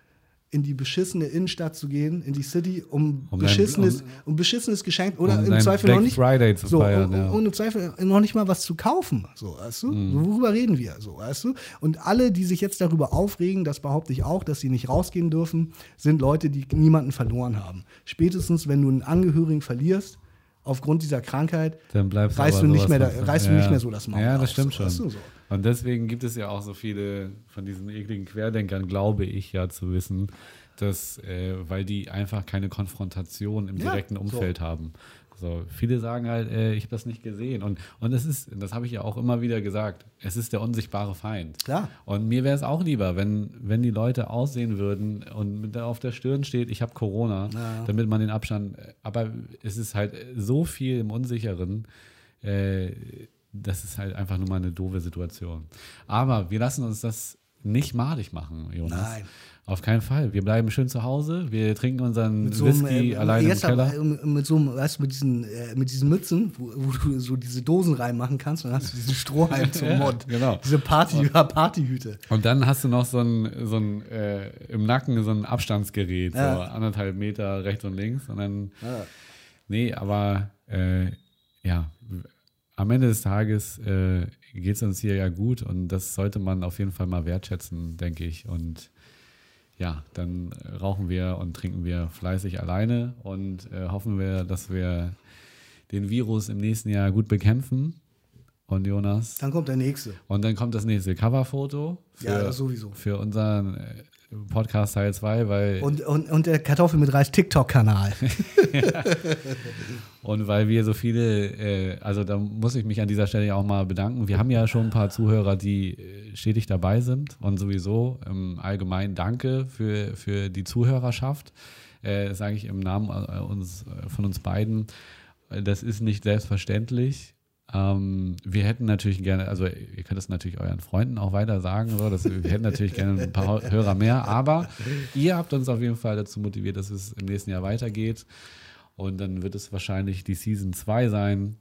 S2: in die beschissene Innenstadt zu gehen, in die City, um,
S3: Um
S2: beschissenes,
S3: dein-
S2: um, beschissenes Geschenk oder
S3: um
S2: im Zweifel
S3: Black
S2: noch nicht.
S3: Friday zu
S2: so,
S3: feiern,
S2: um,
S3: ja.
S2: um im Zweifel noch nicht mal was zu kaufen. So, weißt du?
S3: Mhm.
S2: Worüber reden wir? So, weißt du? Und alle, die sich jetzt darüber aufregen, das behaupte ich auch, dass sie nicht rausgehen dürfen, sind Leute, die niemanden verloren haben. Spätestens, wenn du einen Angehörigen verlierst, aufgrund dieser Krankheit,
S3: Dann bleibst
S2: reißt du nicht mehr da- reißt du nicht mehr so das Maul
S3: Ja, das stimmt
S2: so,
S3: schon.
S2: weißt du, so.
S3: Und deswegen gibt es ja auch so viele von diesen ekligen Querdenkern, glaube ich ja zu wissen, dass, äh, weil die einfach keine Konfrontation im
S2: Ja,
S3: direkten Umfeld haben. So, viele sagen halt, äh, ich habe das nicht gesehen. Und, und es ist, das habe ich ja auch immer wieder gesagt, es ist der unsichtbare Feind.
S2: Klar.
S3: Und mir wäre es auch lieber, wenn, wenn die Leute aussehen würden und auf der Stirn steht, ich habe Corona,
S2: Ja.
S3: damit man den Abstand. Aber es ist halt so viel im Unsicheren, äh, das ist halt einfach nur mal eine doofe Situation. Aber wir lassen uns das nicht madig machen, Jonas.
S2: Nein.
S3: Auf keinen Fall. Wir bleiben schön zu Hause, wir trinken unseren
S2: Mit so einem,
S3: Whisky
S2: äh,
S3: allein im
S2: jetzt
S3: Keller.
S2: aber, äh, mit so einem, weißt du, mit diesen, äh, mit diesen Mützen, wo, wo du so diese Dosen reinmachen kannst und dann hast du diesen Strohhalm zum
S3: Ja,
S2: Mund.
S3: genau.
S2: Diese Party, Partyhüte.
S3: Und dann hast du noch so ein, so ein äh, im Nacken so ein Abstandsgerät,
S2: Ja.
S3: so anderthalb Meter rechts und links. Und dann,
S2: Ja.
S3: nee, aber äh, ja, am Ende des Tages äh, geht es uns hier ja gut und das sollte man auf jeden Fall mal wertschätzen, denke ich. Und ja, dann rauchen wir und trinken wir fleißig alleine und äh, hoffen wir, dass wir den Virus im nächsten Jahr gut bekämpfen. Und Jonas,
S2: Dann kommt der nächste.
S3: und dann kommt das nächste Coverfoto für,
S2: Ja, sowieso.
S3: für unseren äh, Podcast Teil 2, weil
S2: Und, und, und der Kartoffel mit Reis TikTok-Kanal.
S3: und weil wir so viele, äh, also da muss ich mich an dieser Stelle ja auch mal bedanken. Wir haben ja schon ein paar Zuhörer, die äh, stetig dabei sind und sowieso im Allgemeinen danke für, für die Zuhörerschaft. Äh, das sage ich im Namen äh, uns, äh, von uns beiden. Das ist nicht selbstverständlich. Ähm, wir hätten natürlich gerne, also ihr könnt es natürlich euren Freunden auch weiter sagen, so, dass wir hätten natürlich gerne ein paar Hörer mehr, aber ihr habt uns auf jeden Fall dazu motiviert, dass es im nächsten Jahr weitergeht. Und dann wird es wahrscheinlich die Season 2 sein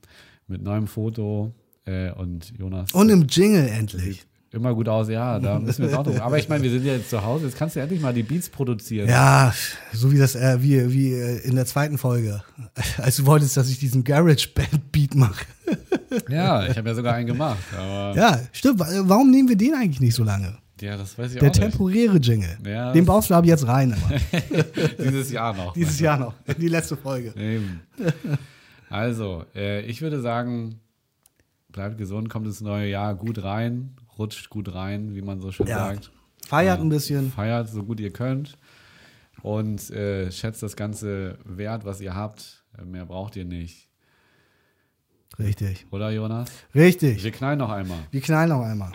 S3: mit neuem Foto. Äh, und Jonas
S2: Und im Jingle endlich.
S3: immer gut aus. Ja, da müssen wir jetzt auch drüber. Aber ich meine, wir sind ja jetzt zu Hause. Jetzt kannst du ja endlich mal die Beats produzieren.
S2: Ja, so wie das, äh, wie, wie äh, in der zweiten Folge. Als du wolltest, dass ich diesen Garage-Band-Beat mache.
S3: Ja, ich habe ja sogar einen gemacht.
S2: Ja, stimmt. Wa- Warum nehmen wir den eigentlich nicht so lange?
S3: ja, das weiß ich
S2: Der
S3: auch nicht.
S2: temporäre Jingle.
S3: Ja,
S2: den baust du ab jetzt rein.
S3: Dieses Jahr noch.
S2: Dieses Jahr noch. Die letzte Folge.
S3: Eben. Also, äh, ich würde sagen, bleibt gesund, kommt ins neue Jahr gut rein, rutscht gut rein, wie man so schön
S2: Ja.
S3: sagt.
S2: Feiert
S3: Ja.
S2: ein bisschen.
S3: Feiert so gut ihr könnt und äh, schätzt das ganze Wert, was ihr habt. Mehr braucht ihr nicht.
S2: Richtig.
S3: Oder, Jonas?
S2: Richtig.
S3: Wir knallen noch einmal.
S2: Wir knallen noch einmal.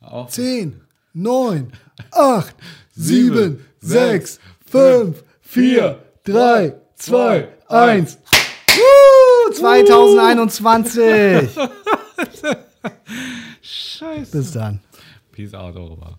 S3: Auf
S2: 10, 9, 8,
S3: Sieben,
S2: 7,
S3: sechs,
S2: 6, 5, 4, 3, 2, 1. Woo, 2021.
S3: Scheiße.
S2: Bis dann.
S3: Peace out, Europa.